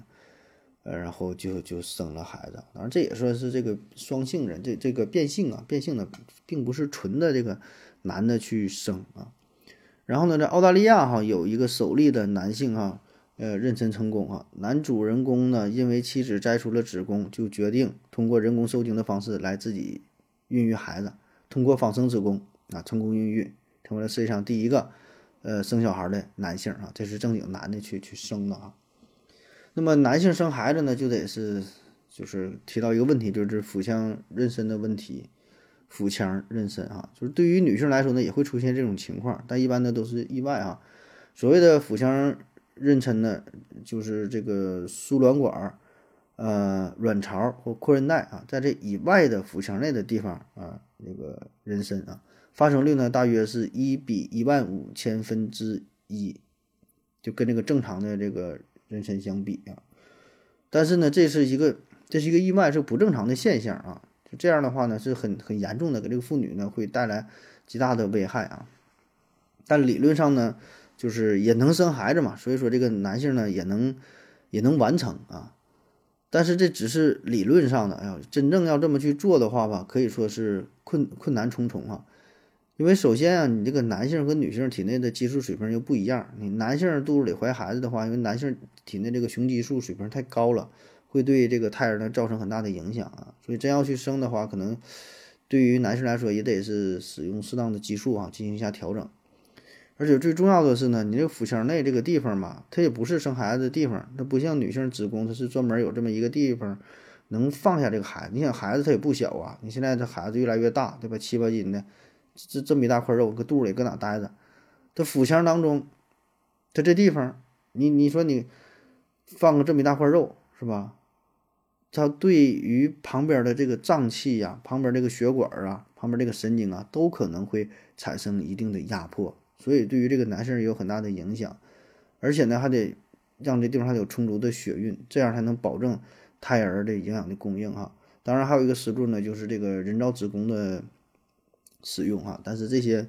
[SPEAKER 2] 呃，然后就就生了孩子。当然，这也算是这个双性人，这这个变性啊，变性的并不是纯的这个男的去生啊。然后呢，在澳大利亚哈有一个首例的男性哈，呃，妊娠成功啊。男主人公呢，因为妻子摘除了子宫，就决定通过人工受精的方式来自己孕育孩子，通过仿生子宫啊，成功孕育，成为了世界上第一个。呃，生小孩的男性啊，这是正经男的去去生的啊。那么男性生孩子呢，就得是就是提到一个问题，就是腹腔妊娠的问题。腹腔妊娠啊，就是对于女性来说呢，也会出现这种情况，但一般呢都是意外啊。所谓的腹腔妊娠呢，就是这个输卵管、呃卵巢或扩韧带啊，在这以外的腹腔内的地方啊，那个妊娠啊。发生率呢，大约是一比一万五千分之一，就跟这个正常的这个妊娠相比啊。但是呢，这是一个这是一个意外，是不正常的现象啊。就这样的话呢，是很很严重的，给这个妇女呢会带来极大的危害啊。但理论上呢，就是也能生孩子嘛，所以说这个男性呢也能也能完成啊。但是这只是理论上的，哎呀，真正要这么去做的话吧，可以说是困困难重重啊。因为首先啊，你这个男性和女性体内的激素水平又不一样。你男性肚子里怀孩子的话，因为男性体内这个雄激素水平太高了，会对这个胎儿呢造成很大的影响啊。所以真要去生的话，可能对于男性来说也得是使用适当的激素啊，进行一下调整。而且最重要的是呢，你这腹腔内这个地方嘛，它也不是生孩子的地方，它不像女性子宫，它是专门有这么一个地方能放下这个孩子。你想孩子他也不小啊，你现在这孩子越来越大，对吧？七八斤的。这这么一大块肉，搁肚里搁哪待着？这腹腔当中，它这地方，你你说你放个这么一大块肉，是吧？它对于旁边的这个脏器呀、旁边这个血管啊、旁边这个神经啊，都可能会产生一定的压迫，所以对于这个男性有很大的影响。而且呢，还得让这地方还有充足的血运，这样才能保证胎儿的营养的供应哈。当然，还有一个思路呢，就是这个人造子宫的。使用哈，但是这些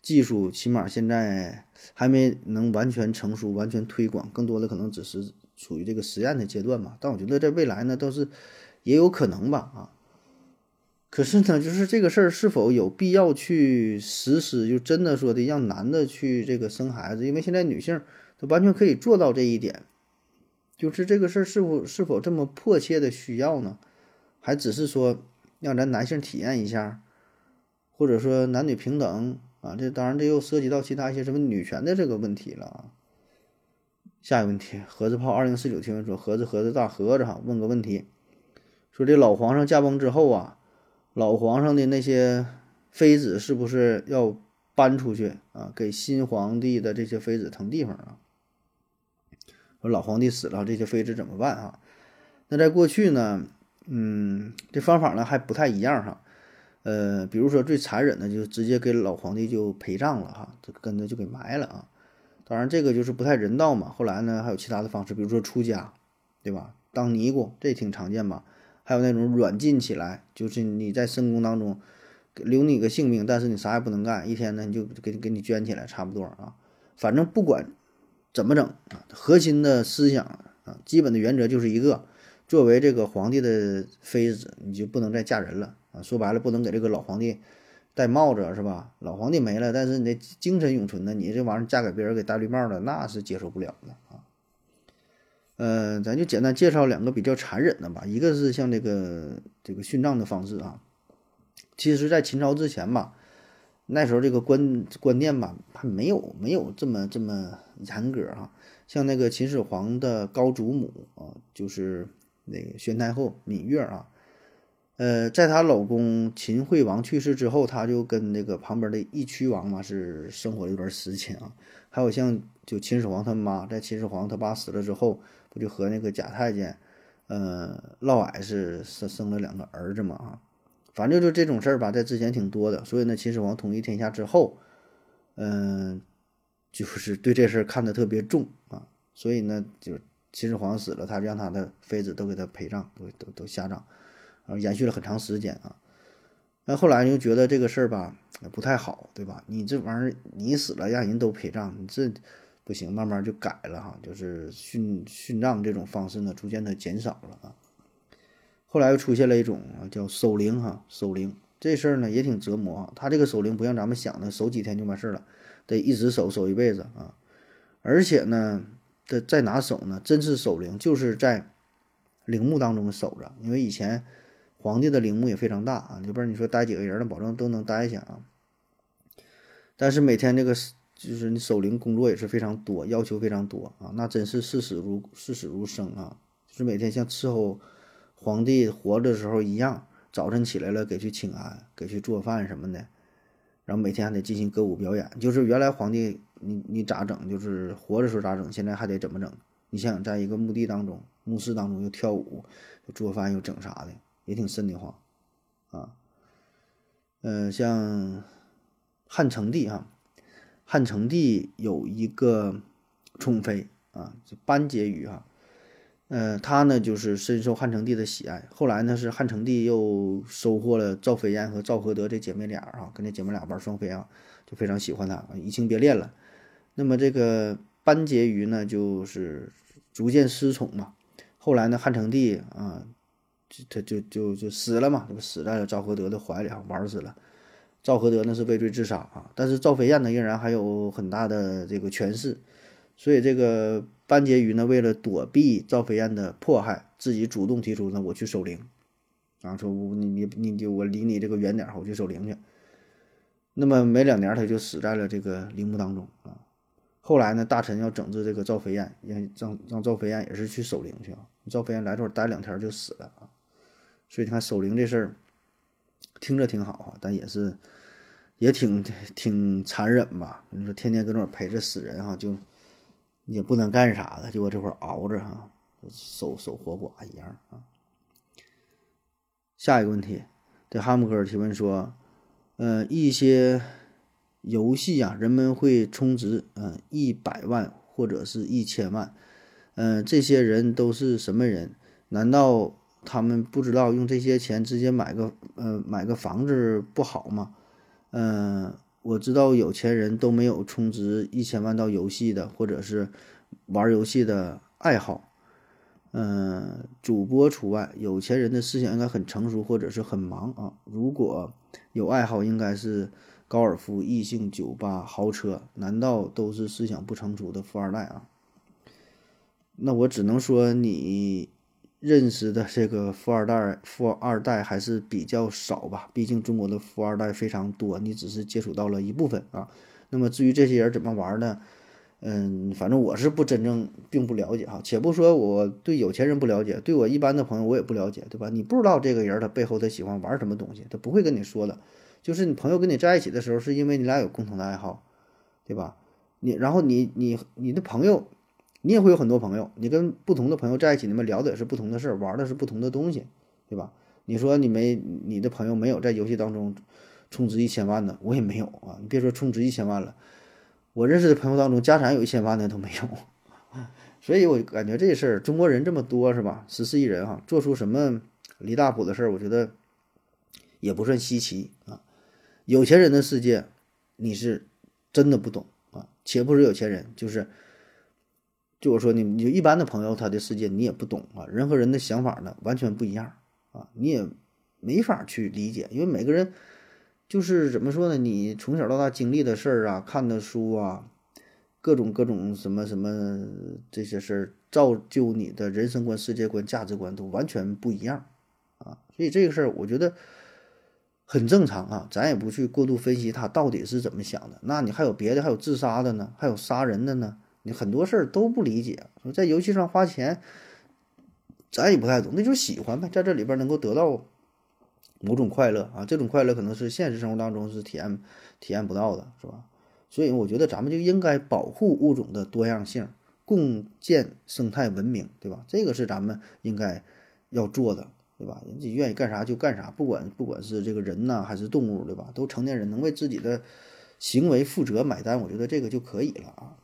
[SPEAKER 2] 技术起码现在还没能完全成熟、完全推广，更多的可能只是处于这个实验的阶段嘛。但我觉得在未来呢，倒是也有可能吧啊。可是呢，就是这个事儿是否有必要去实施？就真的说的让男的去这个生孩子？因为现在女性都完全可以做到这一点，就是这个事儿是否是否这么迫切的需要呢？还只是说让咱男性体验一下？或者说男女平等啊，这当然这又涉及到其他一些什么女权的这个问题了啊。下一个问题，盒子炮二零四九提问说：盒子盒子大盒子哈，问个问题，说这老皇上驾崩之后啊，老皇上的那些妃子是不是要搬出去啊，给新皇帝的这些妃子腾地方啊？说老皇帝死了，这些妃子怎么办啊？那在过去呢，嗯，这方法呢还不太一样哈。呃，比如说最残忍的，就直接给老皇帝就陪葬了哈，这跟着就给埋了啊。当然这个就是不太人道嘛。后来呢，还有其他的方式，比如说出家，对吧？当尼姑这挺常见吧？还有那种软禁起来，就是你在深宫当中留你个性命，但是你啥也不能干，一天呢你就给给你圈起来，差不多啊。反正不管怎么整啊，核心的思想啊，基本的原则就是一个：作为这个皇帝的妃子，你就不能再嫁人了。说白了，不能给这个老皇帝戴帽子，是吧？老皇帝没了，但是你的精神永存呢？你这玩意儿嫁给别人给戴绿帽的，那是接受不了的啊。嗯，咱就简单介绍两个比较残忍的吧。一个是像这个这个殉葬的方式啊，其实，在秦朝之前吧，那时候这个观观念吧，还没有没有这么这么严格哈。像那个秦始皇的高祖母啊，就是那个宣太后芈月啊。呃，在她老公秦惠王去世之后，她就跟那个旁边的义渠王嘛是生活了一段时间啊。还有像就秦始皇他妈，在秦始皇他爸死了之后，不就和那个贾太监，呃，嫪毐是生生了两个儿子嘛啊。反正就这种事儿吧，在之前挺多的。所以呢，秦始皇统一天下之后，嗯，就是对这事儿看得特别重啊。所以呢，就秦始皇死了，他让他的妃子都给他陪葬，都都都下葬。啊，延续了很长时间啊，那后来就觉得这个事儿吧不太好，对吧？你这玩意儿你死了让人都陪葬，你这不行，慢慢就改了哈，就是殉殉葬这种方式呢，逐渐的减少了啊。后来又出现了一种啊叫守灵哈，守灵这事儿呢也挺折磨啊。他这个守灵不像咱们想的守几天就完事儿了，得一直守守一辈子啊。而且呢，这在哪守呢？真是守灵，就是在陵墓当中守着，因为以前。皇帝的陵墓也非常大啊，里边你说待几个人呢，保证都能待下啊。但是每天这个就是你守灵工作也是非常多，要求非常多啊，那真是视死如视死如生啊，就是每天像伺候皇帝活着的时候一样，早晨起来了给去请安，给去做饭什么的，然后每天还得进行歌舞表演。就是原来皇帝你你咋整？就是活着时候咋整？现在还得怎么整？你想想，在一个墓地当中、墓室当中又跳舞、又做饭、又整啥的。也挺瘆得慌，啊，嗯，像汉成帝啊，汉成帝有一个宠妃啊，就班婕妤哈，呃，他呢就是深受汉成帝的喜爱。后来呢是汉成帝又收获了赵飞燕和赵合德这姐妹俩啊，跟这姐妹俩玩双飞啊，就非常喜欢她，移情别恋了。那么这个班婕妤呢，就是逐渐失宠嘛。后来呢，汉成帝啊。就他就就就死了嘛，这不死在了赵合德的怀里啊，玩死了。赵合德呢是畏罪自杀啊，但是赵飞燕呢仍然还有很大的这个权势，所以这个班婕妤呢为了躲避赵飞燕的迫害，自己主动提出呢我去守灵，啊说我你你你就我离你这个远点，我去守灵去。那么没两年他就死在了这个陵墓当中啊。后来呢大臣要整治这个赵飞燕，让让让赵飞燕也是去守灵去啊。赵飞燕来这儿待两天就死了啊。所以你看守灵这事儿，听着挺好啊，但也是也挺挺残忍吧？你说天天搁那儿陪着死人哈，就也不能干啥的，就搁这块熬着哈，守守活寡一样啊。下一个问题，对哈姆哥提问说，呃，一些游戏啊，人们会充值，嗯，一百万或者是一千万，嗯，这些人都是什么人？难道？他们不知道用这些钱直接买个呃买个房子不好吗？嗯，我知道有钱人都没有充值一千万到游戏的，或者是玩游戏的爱好。嗯，主播除外，有钱人的思想应该很成熟或者是很忙啊。如果有爱好，应该是高尔夫、异性、酒吧、豪车，难道都是思想不成熟的富二代啊？那我只能说你。认识的这个富二代，富二代还是比较少吧。毕竟中国的富二代非常多，你只是接触到了一部分啊。那么至于这些人怎么玩呢？嗯，反正我是不真正并不了解哈。且不说我对有钱人不了解，对我一般的朋友我也不了解，对吧？你不知道这个人他背后他喜欢玩什么东西，他不会跟你说的。就是你朋友跟你在一起的时候，是因为你俩有共同的爱好，对吧？你然后你你你的朋友。你也会有很多朋友，你跟不同的朋友在一起，你们聊的也是不同的事儿，玩的是不同的东西，对吧？你说你没你的朋友没有在游戏当中充值一千万的，我也没有啊。你别说充值一千万了，我认识的朋友当中家产有一千万的都没有。所以我感觉这事儿，中国人这么多是吧？十四亿人哈，做出什么离大谱的事儿，我觉得也不算稀奇啊。有钱人的世界，你是真的不懂啊。且不是有钱人，就是。就我说你，你就一般的朋友，他的世界你也不懂啊。人和人的想法呢完全不一样啊，你也没法去理解，因为每个人就是怎么说呢？你从小到大经历的事儿啊，看的书啊，各种各种什么什么这些事儿，造就你的人生观、世界观、价值观都完全不一样啊。所以这个事儿我觉得很正常啊，咱也不去过度分析他到底是怎么想的。那你还有别的，还有自杀的呢，还有杀人的呢。你很多事儿都不理解，在游戏上花钱，咱也不太懂，那就是喜欢呗，在这里边能够得到某种快乐啊，这种快乐可能是现实生活当中是体验体验不到的，是吧？所以我觉得咱们就应该保护物种的多样性，共建生态文明，对吧？这个是咱们应该要做的，对吧？人家愿意干啥就干啥，不管不管是这个人呐还是动物，对吧？都成年人能为自己的行为负责买单，我觉得这个就可以了啊。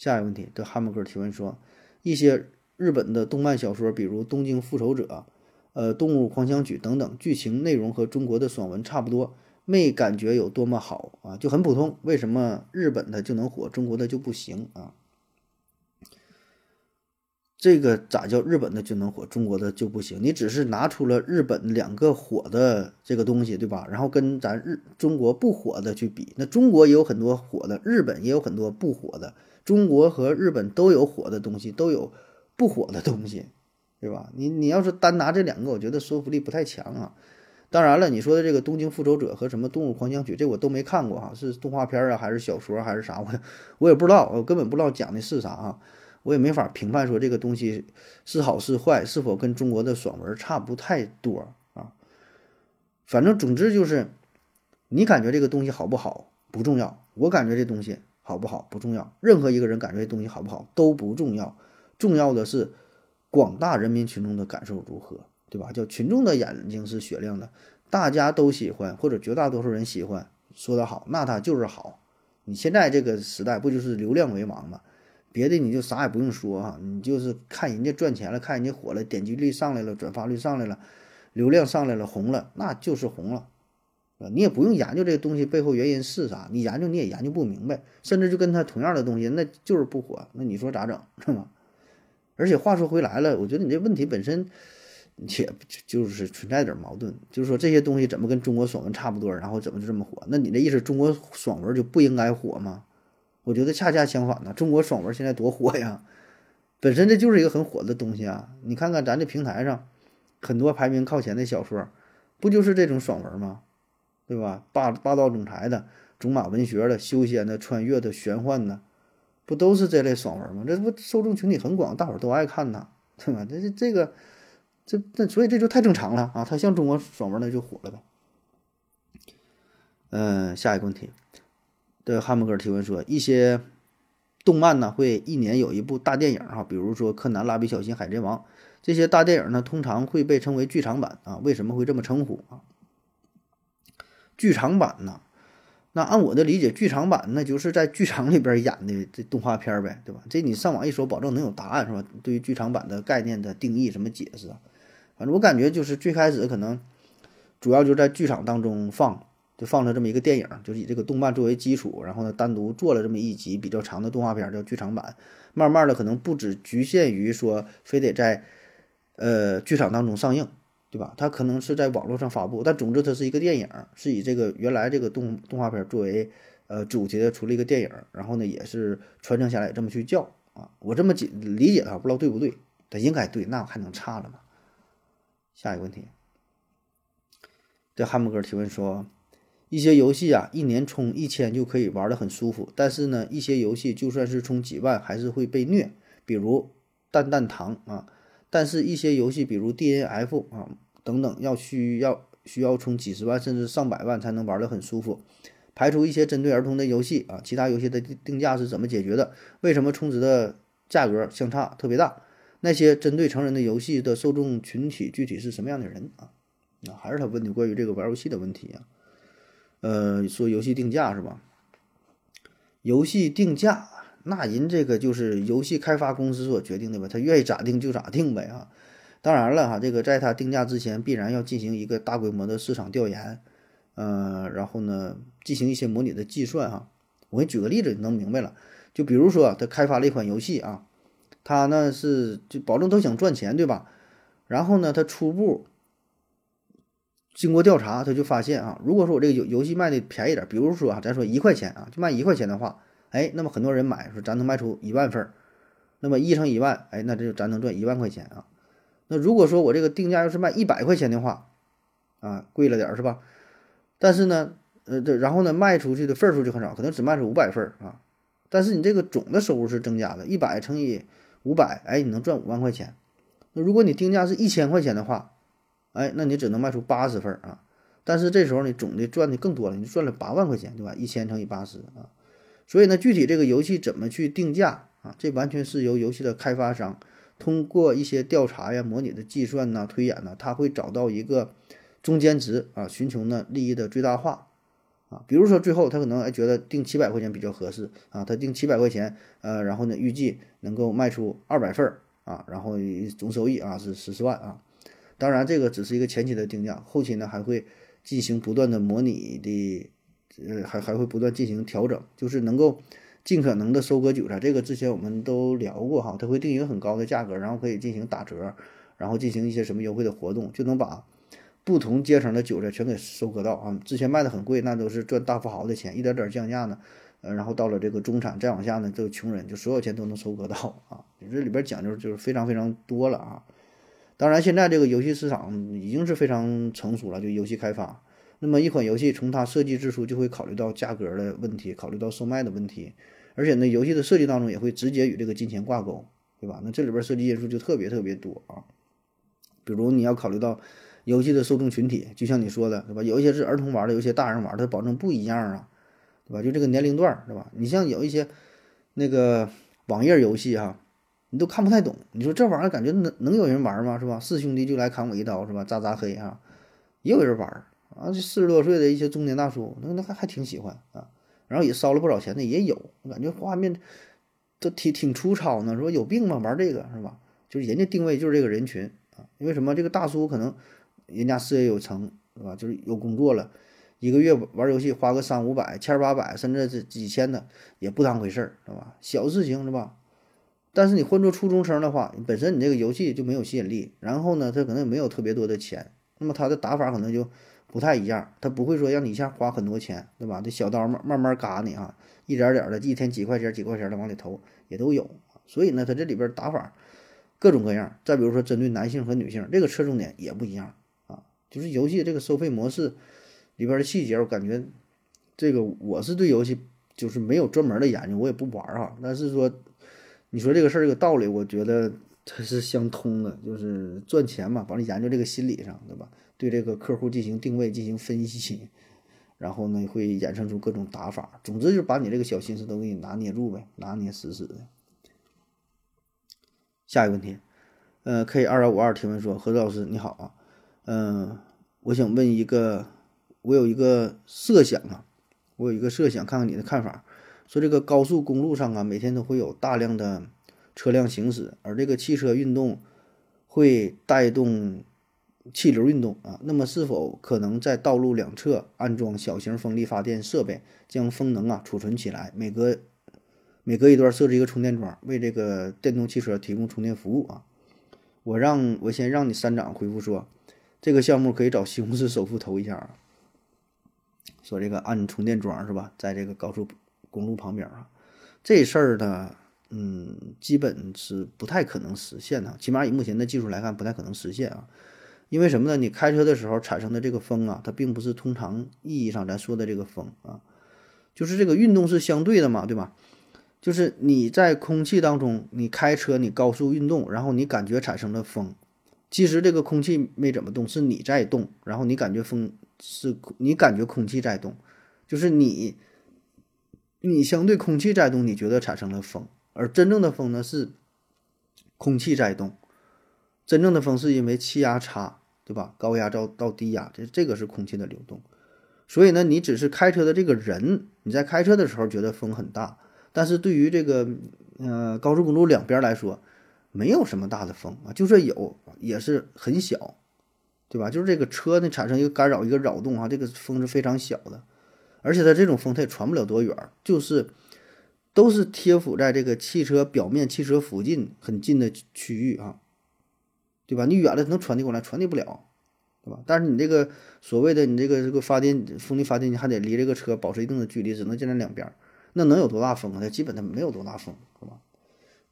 [SPEAKER 2] 下一个问题，的汉姆哥提问说，一些日本的动漫小说，比如《东京复仇者》，呃，《动物狂想曲》等等，剧情内容和中国的爽文差不多，没感觉有多么好啊，就很普通。为什么日本的就能火，中国的就不行啊？这个咋叫日本的就能火，中国的就不行？你只是拿出了日本两个火的这个东西，对吧？然后跟咱日中国不火的去比，那中国也有很多火的，日本也有很多不火的。中国和日本都有火的东西，都有不火的东西，对吧？你你要是单拿这两个，我觉得说服力不太强啊。当然了，你说的这个《东京复仇者》和什么《动物狂想曲》，这我都没看过哈，是动画片啊，还是小说，还是啥？我我也不知道，我根本不知道讲的是啥啊。我也没法评判说这个东西是好是坏，是否跟中国的爽文差不太多啊？反正总之就是，你感觉这个东西好不好不重要，我感觉这东西好不好不重要，任何一个人感觉这东西好不好都不重要，重要的是广大人民群众的感受如何，对吧？叫群众的眼睛是雪亮的，大家都喜欢或者绝大多数人喜欢，说得好，那它就是好。你现在这个时代不就是流量为王吗？别的你就啥也不用说哈，你就是看人家赚钱了，看人家火了，点击率上来了，转发率上来了，流量上来了，红了，那就是红了，你也不用研究这个东西背后原因是啥，你研究你也研究不明白，甚至就跟他同样的东西，那就是不火，那你说咋整是吗？而且话说回来了，我觉得你这问题本身也就是存在点矛盾，就是说这些东西怎么跟中国爽文差不多，然后怎么就这么火？那你的意思中国爽文就不应该火吗？我觉得恰恰相反呢，中国爽文现在多火呀，本身这就是一个很火的东西啊。你看看咱这平台上，很多排名靠前的小说，不就是这种爽文吗？对吧？霸霸道总裁的、种马文学的、休闲的、穿越的、玄幻的，不都是这类爽文吗？这不受众群体很广，大伙儿都爱看呐，对吧？这这这个，这这所以这就太正常了啊！它像中国爽文那就火了呗。嗯，下一个问题。对汉姆哥提问说：“一些动漫呢会一年有一部大电影哈，比如说《柯南》《蜡笔小新》《海贼王》这些大电影呢，通常会被称为剧场版啊。为什么会这么称呼啊？剧场版呢？那按我的理解，剧场版那就是在剧场里边演的这动画片呗，对吧？这你上网一搜，保证能有答案是吧？对于剧场版的概念的定义什么解释？反正我感觉就是最开始可能主要就在剧场当中放。”就放了这么一个电影，就是以这个动漫作为基础，然后呢，单独做了这么一集比较长的动画片，叫剧场版。慢慢的，可能不只局限于说非得在呃剧场当中上映，对吧？它可能是在网络上发布，但总之它是一个电影，是以这个原来这个动动画片作为呃主题的出了一个电影，然后呢，也是传承下来这么去叫啊。我这么解理解的，不知道对不对？它应该对，那还能差了吗？下一个问题，这汉姆哥提问说。一些游戏啊，一年充一千就可以玩的很舒服，但是呢，一些游戏就算是充几万还是会被虐，比如蛋蛋糖啊。但是，一些游戏，比如 DNF 啊等等，要需要需要充几十万甚至上百万才能玩的很舒服。排除一些针对儿童的游戏啊，其他游戏的定价是怎么解决的？为什么充值的价格相差特别大？那些针对成人的游戏的受众群体具体是什么样的人啊？那还是他问的关于这个玩游戏的问题啊。呃，说游戏定价是吧？游戏定价，那人这个就是游戏开发公司所决定的吧？他愿意咋定就咋定呗啊！当然了哈，这个在他定价之前，必然要进行一个大规模的市场调研，呃，然后呢，进行一些模拟的计算哈。我给你举个例子，你能明白了。就比如说，他开发了一款游戏啊，他呢是就保证都想赚钱，对吧？然后呢，他初步。经过调查，他就发现啊，如果说我这个游游戏卖的便宜点，比如说啊，咱说一块钱啊，就卖一块钱的话，哎，那么很多人买，说咱能卖出一万份儿，那么一乘一万，哎，那这就咱能赚一万块钱啊。那如果说我这个定价要是卖一百块钱的话，啊，贵了点儿是吧？但是呢，呃，这然后呢，卖出去的份数就很少，可能只卖出五百份儿啊。但是你这个总的收入是增加的，一百乘以五百，哎，你能赚五万块钱。那如果你定价是一千块钱的话，哎，那你只能卖出八十份儿啊，但是这时候你总的赚的更多了，你赚了八万块钱，对吧？一千乘以八十啊，所以呢，具体这个游戏怎么去定价啊？这完全是由游戏的开发商通过一些调查呀、模拟的计算呐、推演呐，他会找到一个中间值啊，寻求呢利益的最大化啊。比如说最后他可能哎觉得定七百块钱比较合适啊，他定七百块钱，呃，然后呢预计能够卖出二百份儿啊，然后总收益啊是十四万啊。当然，这个只是一个前期的定价，后期呢还会进行不断的模拟的，呃，还还会不断进行调整，就是能够尽可能的收割韭菜。这个之前我们都聊过哈，它会定一个很高的价格，然后可以进行打折，然后进行一些什么优惠的活动，就能把不同阶层的韭菜全给收割到啊。之前卖的很贵，那都是赚大富豪的钱，一点点降价呢，呃，然后到了这个中产，再往下呢，这个穷人就所有钱都能收割到啊。这里边讲究就是非常非常多了啊。当然，现在这个游戏市场已经是非常成熟了，就游戏开发。那么一款游戏从它设计之初就会考虑到价格的问题，考虑到售卖的问题，而且呢，游戏的设计当中也会直接与这个金钱挂钩，对吧？那这里边设计因素就特别特别多啊。比如你要考虑到游戏的受众群体，就像你说的，对吧？有一些是儿童玩的，有一些大人玩，它保证不一样啊，对吧？就这个年龄段，对吧？你像有一些那个网页游戏哈。你都看不太懂，你说这玩意儿感觉能能有人玩吗？是吧？四兄弟就来砍我一刀，是吧？扎扎黑啊，也有人玩啊。这四十多岁的一些中年大叔，那那还还挺喜欢啊。然后也烧了不少钱的也有，我感觉画面都挺挺粗糙呢。说有病吗？玩这个是吧？就是人家定位就是这个人群啊。因为什么？这个大叔可能人家事业有成，是吧？就是有工作了，一个月玩游戏花个三五百、千八百，甚至是几千的也不当回事儿，是吧？小事情是吧？但是你换做初中生的话，本身你这个游戏就没有吸引力，然后呢，他可能也没有特别多的钱，那么他的打法可能就不太一样，他不会说让你一下花很多钱，对吧？这小刀慢慢慢嘎你啊，一点点的，一天几块钱几块钱的往里投也都有，所以呢，他这里边打法各种各样。再比如说针对男性和女性，这个侧重点也不一样啊，就是游戏这个收费模式里边的细节，我感觉这个我是对游戏就是没有专门的研究，我也不玩啊，但是说。你说这个事儿这个道理，我觉得它是相通的，就是赚钱嘛，帮你研究这个心理上，对吧？对这个客户进行定位、进行分析，然后呢会衍生出各种打法。总之就是把你这个小心思都给你拿捏住呗，拿捏死死的。下一个问题，呃，K 二幺五二提问说：何子老师你好啊，嗯，我想问一个，我有一个设想啊，我有一个设想，看看你的看法。说这个高速公路上啊，每天都会有大量的车辆行驶，而这个汽车运动会带动气流运动啊。那么，是否可能在道路两侧安装小型风力发电设备，将风能啊储存起来？每隔每隔一段设置一个充电桩，为这个电动汽车提供充电服务啊？我让我先让你三长回复说，这个项目可以找西红柿首富投一下啊。说这个安充电桩是吧，在这个高速。公路旁边啊，这事儿呢，嗯，基本是不太可能实现的，起码以目前的技术来看，不太可能实现啊。因为什么呢？你开车的时候产生的这个风啊，它并不是通常意义上咱说的这个风啊，就是这个运动是相对的嘛，对吧？就是你在空气当中，你开车你高速运动，然后你感觉产生了风，其实这个空气没怎么动，是你在动，然后你感觉风是你感觉空气在动，就是你。你相对空气在动，你觉得产生了风，而真正的风呢是空气在动，真正的风是因为气压差，对吧？高压到到低压，这这个是空气的流动。所以呢，你只是开车的这个人，你在开车的时候觉得风很大，但是对于这个呃高速公路两边来说，没有什么大的风啊，就算有也是很小，对吧？就是这个车呢产生一个干扰，一个扰动啊，这个风是非常小的。而且它这种风它也传不了多远，就是都是贴附在这个汽车表面、汽车附近很近的区域啊，对吧？你远了能传递过来，传递不了，对吧？但是你这个所谓的你这个这个发电风力发电机还得离这个车保持一定的距离，只能建在两边，那能有多大风啊？它基本它没有多大风，是吧？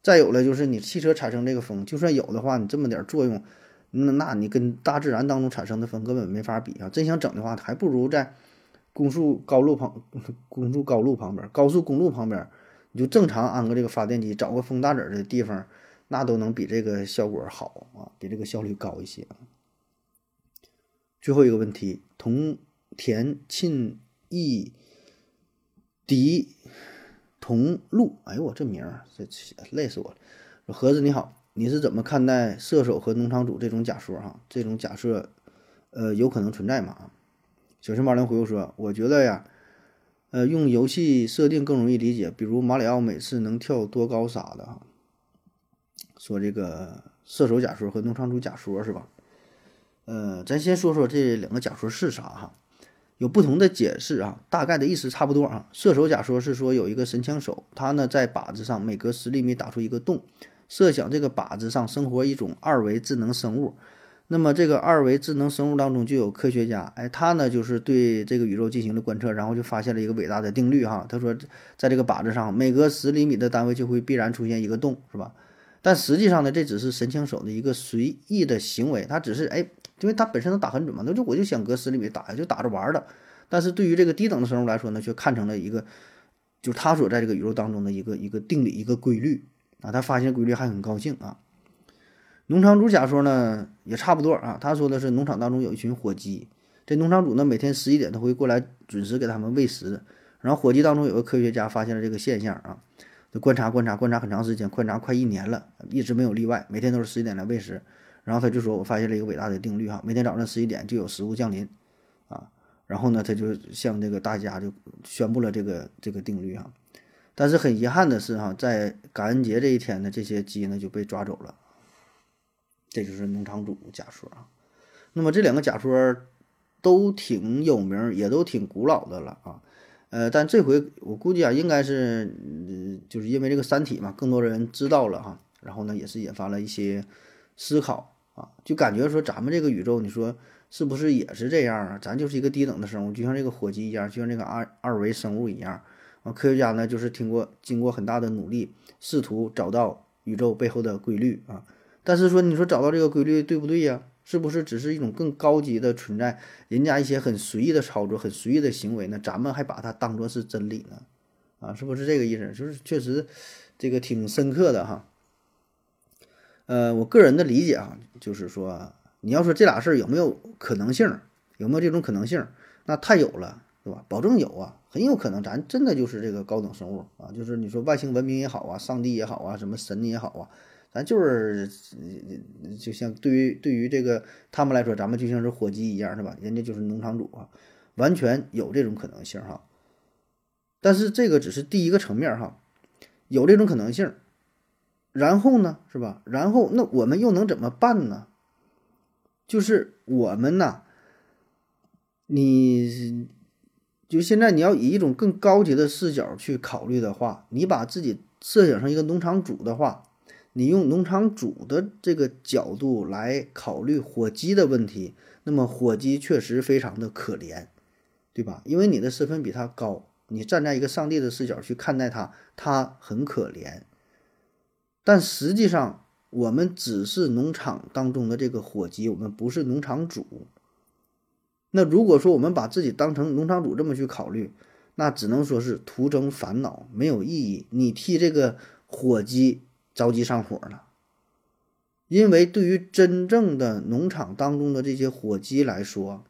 [SPEAKER 2] 再有了就是你汽车产生这个风，就算有的话，你这么点作用，那那你跟大自然当中产生的风根本没法比啊！真想整的话，还不如在。公速高路旁，公速高路旁边，高速公路旁边，就正常安个这个发电机，找个风大子的地方，那都能比这个效果好啊，比这个效率高一些。最后一个问题，同田沁义迪同路，哎呦我这名儿这累死我了。盒子你好，你是怎么看待射手和农场主这种假说？哈，这种假设，呃，有可能存在吗？小陈马良回复说：“我觉得呀，呃，用游戏设定更容易理解，比如马里奥每次能跳多高啥的哈。说这个射手假说和农场主假说是吧？呃，咱先说说这两个假说是啥哈，有不同的解释啊，大概的意思差不多啊。射手假说是说有一个神枪手，他呢在靶子上每隔十厘米打出一个洞，设想这个靶子上生活一种二维智能生物。那么这个二维智能生物当中就有科学家，哎，他呢就是对这个宇宙进行了观测，然后就发现了一个伟大的定律哈。他说，在这个靶子上每隔十厘米的单位就会必然出现一个洞，是吧？但实际上呢，这只是神枪手的一个随意的行为，他只是哎，因为他本身能打很准嘛，那就我就想隔十厘米打，就打着玩的。但是对于这个低等的生物来说呢，却看成了一个，就是他所在这个宇宙当中的一个一个定理、一个规律啊。他发现规律还很高兴啊。农场主假说呢也差不多啊，他说的是农场当中有一群火鸡，这农场主呢每天十一点都会过来准时给他们喂食，然后火鸡当中有个科学家发现了这个现象啊，就观察观察观察很长时间，观察快一年了，一直没有例外，每天都是十一点来喂食，然后他就说我发现了一个伟大的定律哈，每天早上十一点就有食物降临啊，然后呢他就向这个大家就宣布了这个这个定律哈，但是很遗憾的是哈，在感恩节这一天呢，这些鸡呢就被抓走了。这就是农场主假说啊，那么这两个假说都挺有名，也都挺古老的了啊。呃，但这回我估计啊，应该是就是因为这个《三体》嘛，更多人知道了哈，然后呢，也是引发了一些思考啊，就感觉说咱们这个宇宙，你说是不是也是这样啊？咱就是一个低等的生物，就像这个火鸡一样，就像这个二二维生物一样啊。科学家呢，就是听过经过很大的努力，试图找到宇宙背后的规律啊。但是说，你说找到这个规律对不对呀？是不是只是一种更高级的存在？人家一些很随意的操作、很随意的行为呢？咱们还把它当做是真理呢？啊，是不是这个意思？就是确实，这个挺深刻的哈。呃，我个人的理解啊，就是说，你要说这俩事儿有没有可能性，有没有这种可能性？那太有了，是吧？保证有啊，很有可能，咱真的就是这个高等生物啊，就是你说外星文明也好啊，上帝也好啊，什么神也好啊。咱就是，就像对于对于这个他们来说，咱们就像是火鸡一样，是吧？人家就是农场主啊，完全有这种可能性哈。但是这个只是第一个层面哈，有这种可能性。然后呢，是吧？然后那我们又能怎么办呢？就是我们呐，你就现在你要以一种更高级的视角去考虑的话，你把自己设想成一个农场主的话。你用农场主的这个角度来考虑火鸡的问题，那么火鸡确实非常的可怜，对吧？因为你的身份比他高，你站在一个上帝的视角去看待他，他很可怜。但实际上，我们只是农场当中的这个火鸡，我们不是农场主。那如果说我们把自己当成农场主这么去考虑，那只能说是徒增烦恼，没有意义。你替这个火鸡。着急上火了，因为对于真正的农场当中的这些火鸡来说，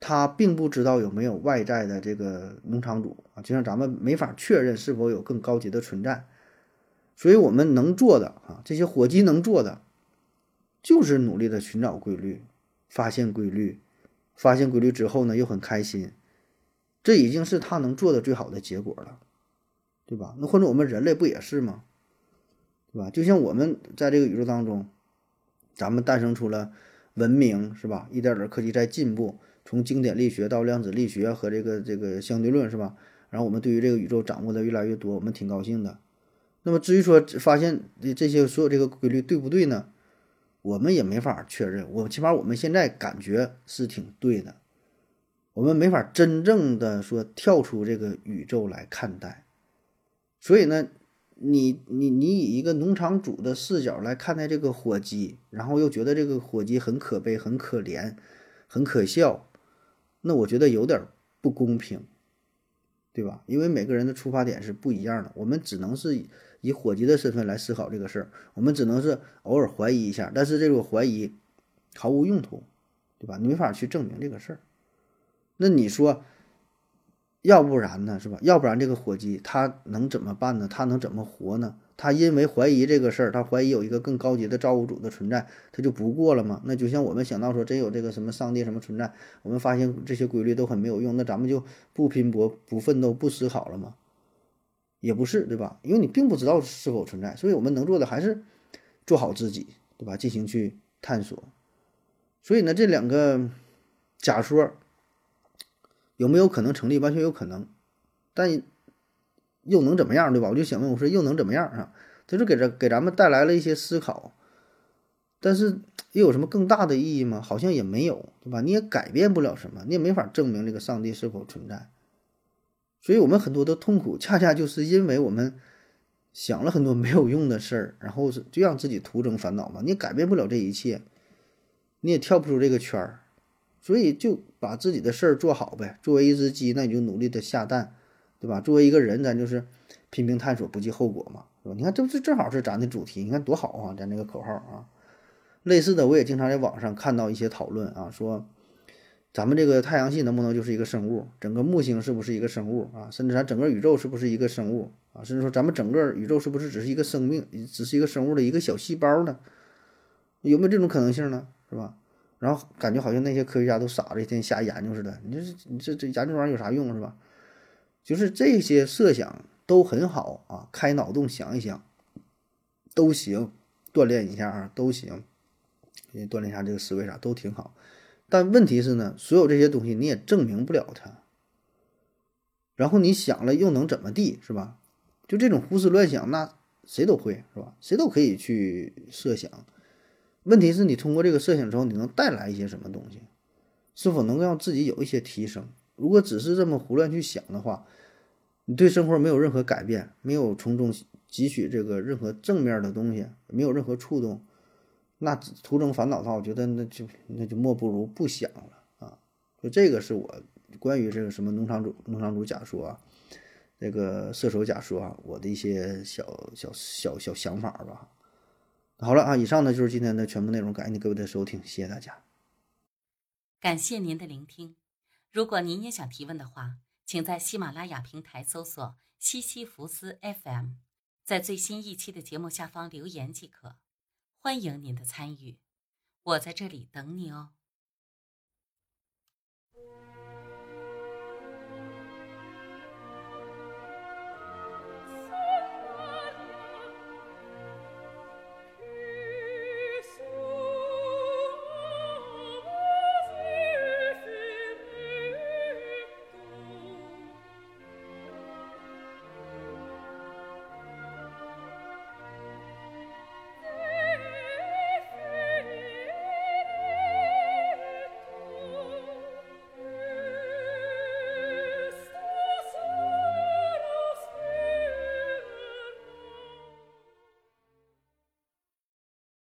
[SPEAKER 2] 他并不知道有没有外在的这个农场主啊，就像咱们没法确认是否有更高级的存在，所以我们能做的啊，这些火鸡能做的，就是努力的寻找规律，发现规律，发现规律之后呢，又很开心，这已经是他能做的最好的结果了，对吧？那或者我们人类不也是吗？对吧？就像我们在这个宇宙当中，咱们诞生出了文明，是吧？一点点科技在进步，从经典力学到量子力学和这个这个相对论，是吧？然后我们对于这个宇宙掌握的越来越多，我们挺高兴的。那么至于说发现这些所有这个规律对不对呢？我们也没法确认。我起码我们现在感觉是挺对的，我们没法真正的说跳出这个宇宙来看待。所以呢？你你你以一个农场主的视角来看待这个火鸡，然后又觉得这个火鸡很可悲、很可怜、很可笑，那我觉得有点不公平，对吧？因为每个人的出发点是不一样的，我们只能是以火鸡的身份来思考这个事儿，我们只能是偶尔怀疑一下，但是这个怀疑毫无用途，对吧？你没法去证明这个事儿。那你说？要不然呢，是吧？要不然这个火鸡它能怎么办呢？它能怎么活呢？它因为怀疑这个事儿，它怀疑有一个更高级的造物主的存在，它就不过了吗？那就像我们想到说真有这个什么上帝什么存在，我们发现这些规律都很没有用，那咱们就不拼搏、不奋斗、不思考了吗？也不是，对吧？因为你并不知道是否存在，所以我们能做的还是做好自己，对吧？进行去探索。所以呢，这两个假说有没有可能成立？完全有可能，但又能怎么样，对吧？我就想问，我说又能怎么样啊？他就给这给咱们带来了一些思考，但是又有什么更大的意义吗？好像也没有，对吧？你也改变不了什么，你也没法证明这个上帝是否存在。所以，我们很多的痛苦，恰恰就是因为我们想了很多没有用的事儿，然后就让自己徒增烦恼嘛。你改变不了这一切，你也跳不出这个圈儿，所以就把自己的事儿做好呗。作为一只鸡，那你就努力的下蛋，对吧？作为一个人，咱就是拼命探索，不计后果嘛。你看，这不是正好是咱的主题？你看多好啊！咱这个口号啊，类似的我也经常在网上看到一些讨论啊，说咱们这个太阳系能不能就是一个生物？整个木星是不是一个生物啊？甚至咱整个宇宙是不是一个生物啊？甚至说咱们整个宇宙是不是只是一个生命，只是一个生物的一个小细胞呢？有没有这种可能性呢？是吧？然后感觉好像那些科学家都傻了，一天瞎研究似的。你这你这这研究玩意有啥用是吧？就是这些设想。都很好啊，开脑洞想一想，都行，锻炼一下啊，都行，锻炼一下这个思维啥都挺好。但问题是呢，所有这些东西你也证明不了它。然后你想了又能怎么地，是吧？就这种胡思乱想，那谁都会是吧？谁都可以去设想。问题是你通过这个设想之后，你能带来一些什么东西？是否能够让自己有一些提升？如果只是这么胡乱去想的话，你对生活没有任何改变，没有从中汲取这个任何正面的东西，没有任何触动，那徒增烦恼的话，我觉得那就那就莫不如不想了啊！就这个是我关于这个什么农场主农场主假说啊，这个射手假说啊，我的一些小小小小想法吧。好了啊，以上呢就是今天的全部内容，感谢您各位的收听，谢谢大家，
[SPEAKER 3] 感谢您的聆听。如果您也想提问的话。请在喜马拉雅平台搜索“西西弗斯 FM”，在最新一期的节目下方留言即可。欢迎您的参与，我在这里等你哦。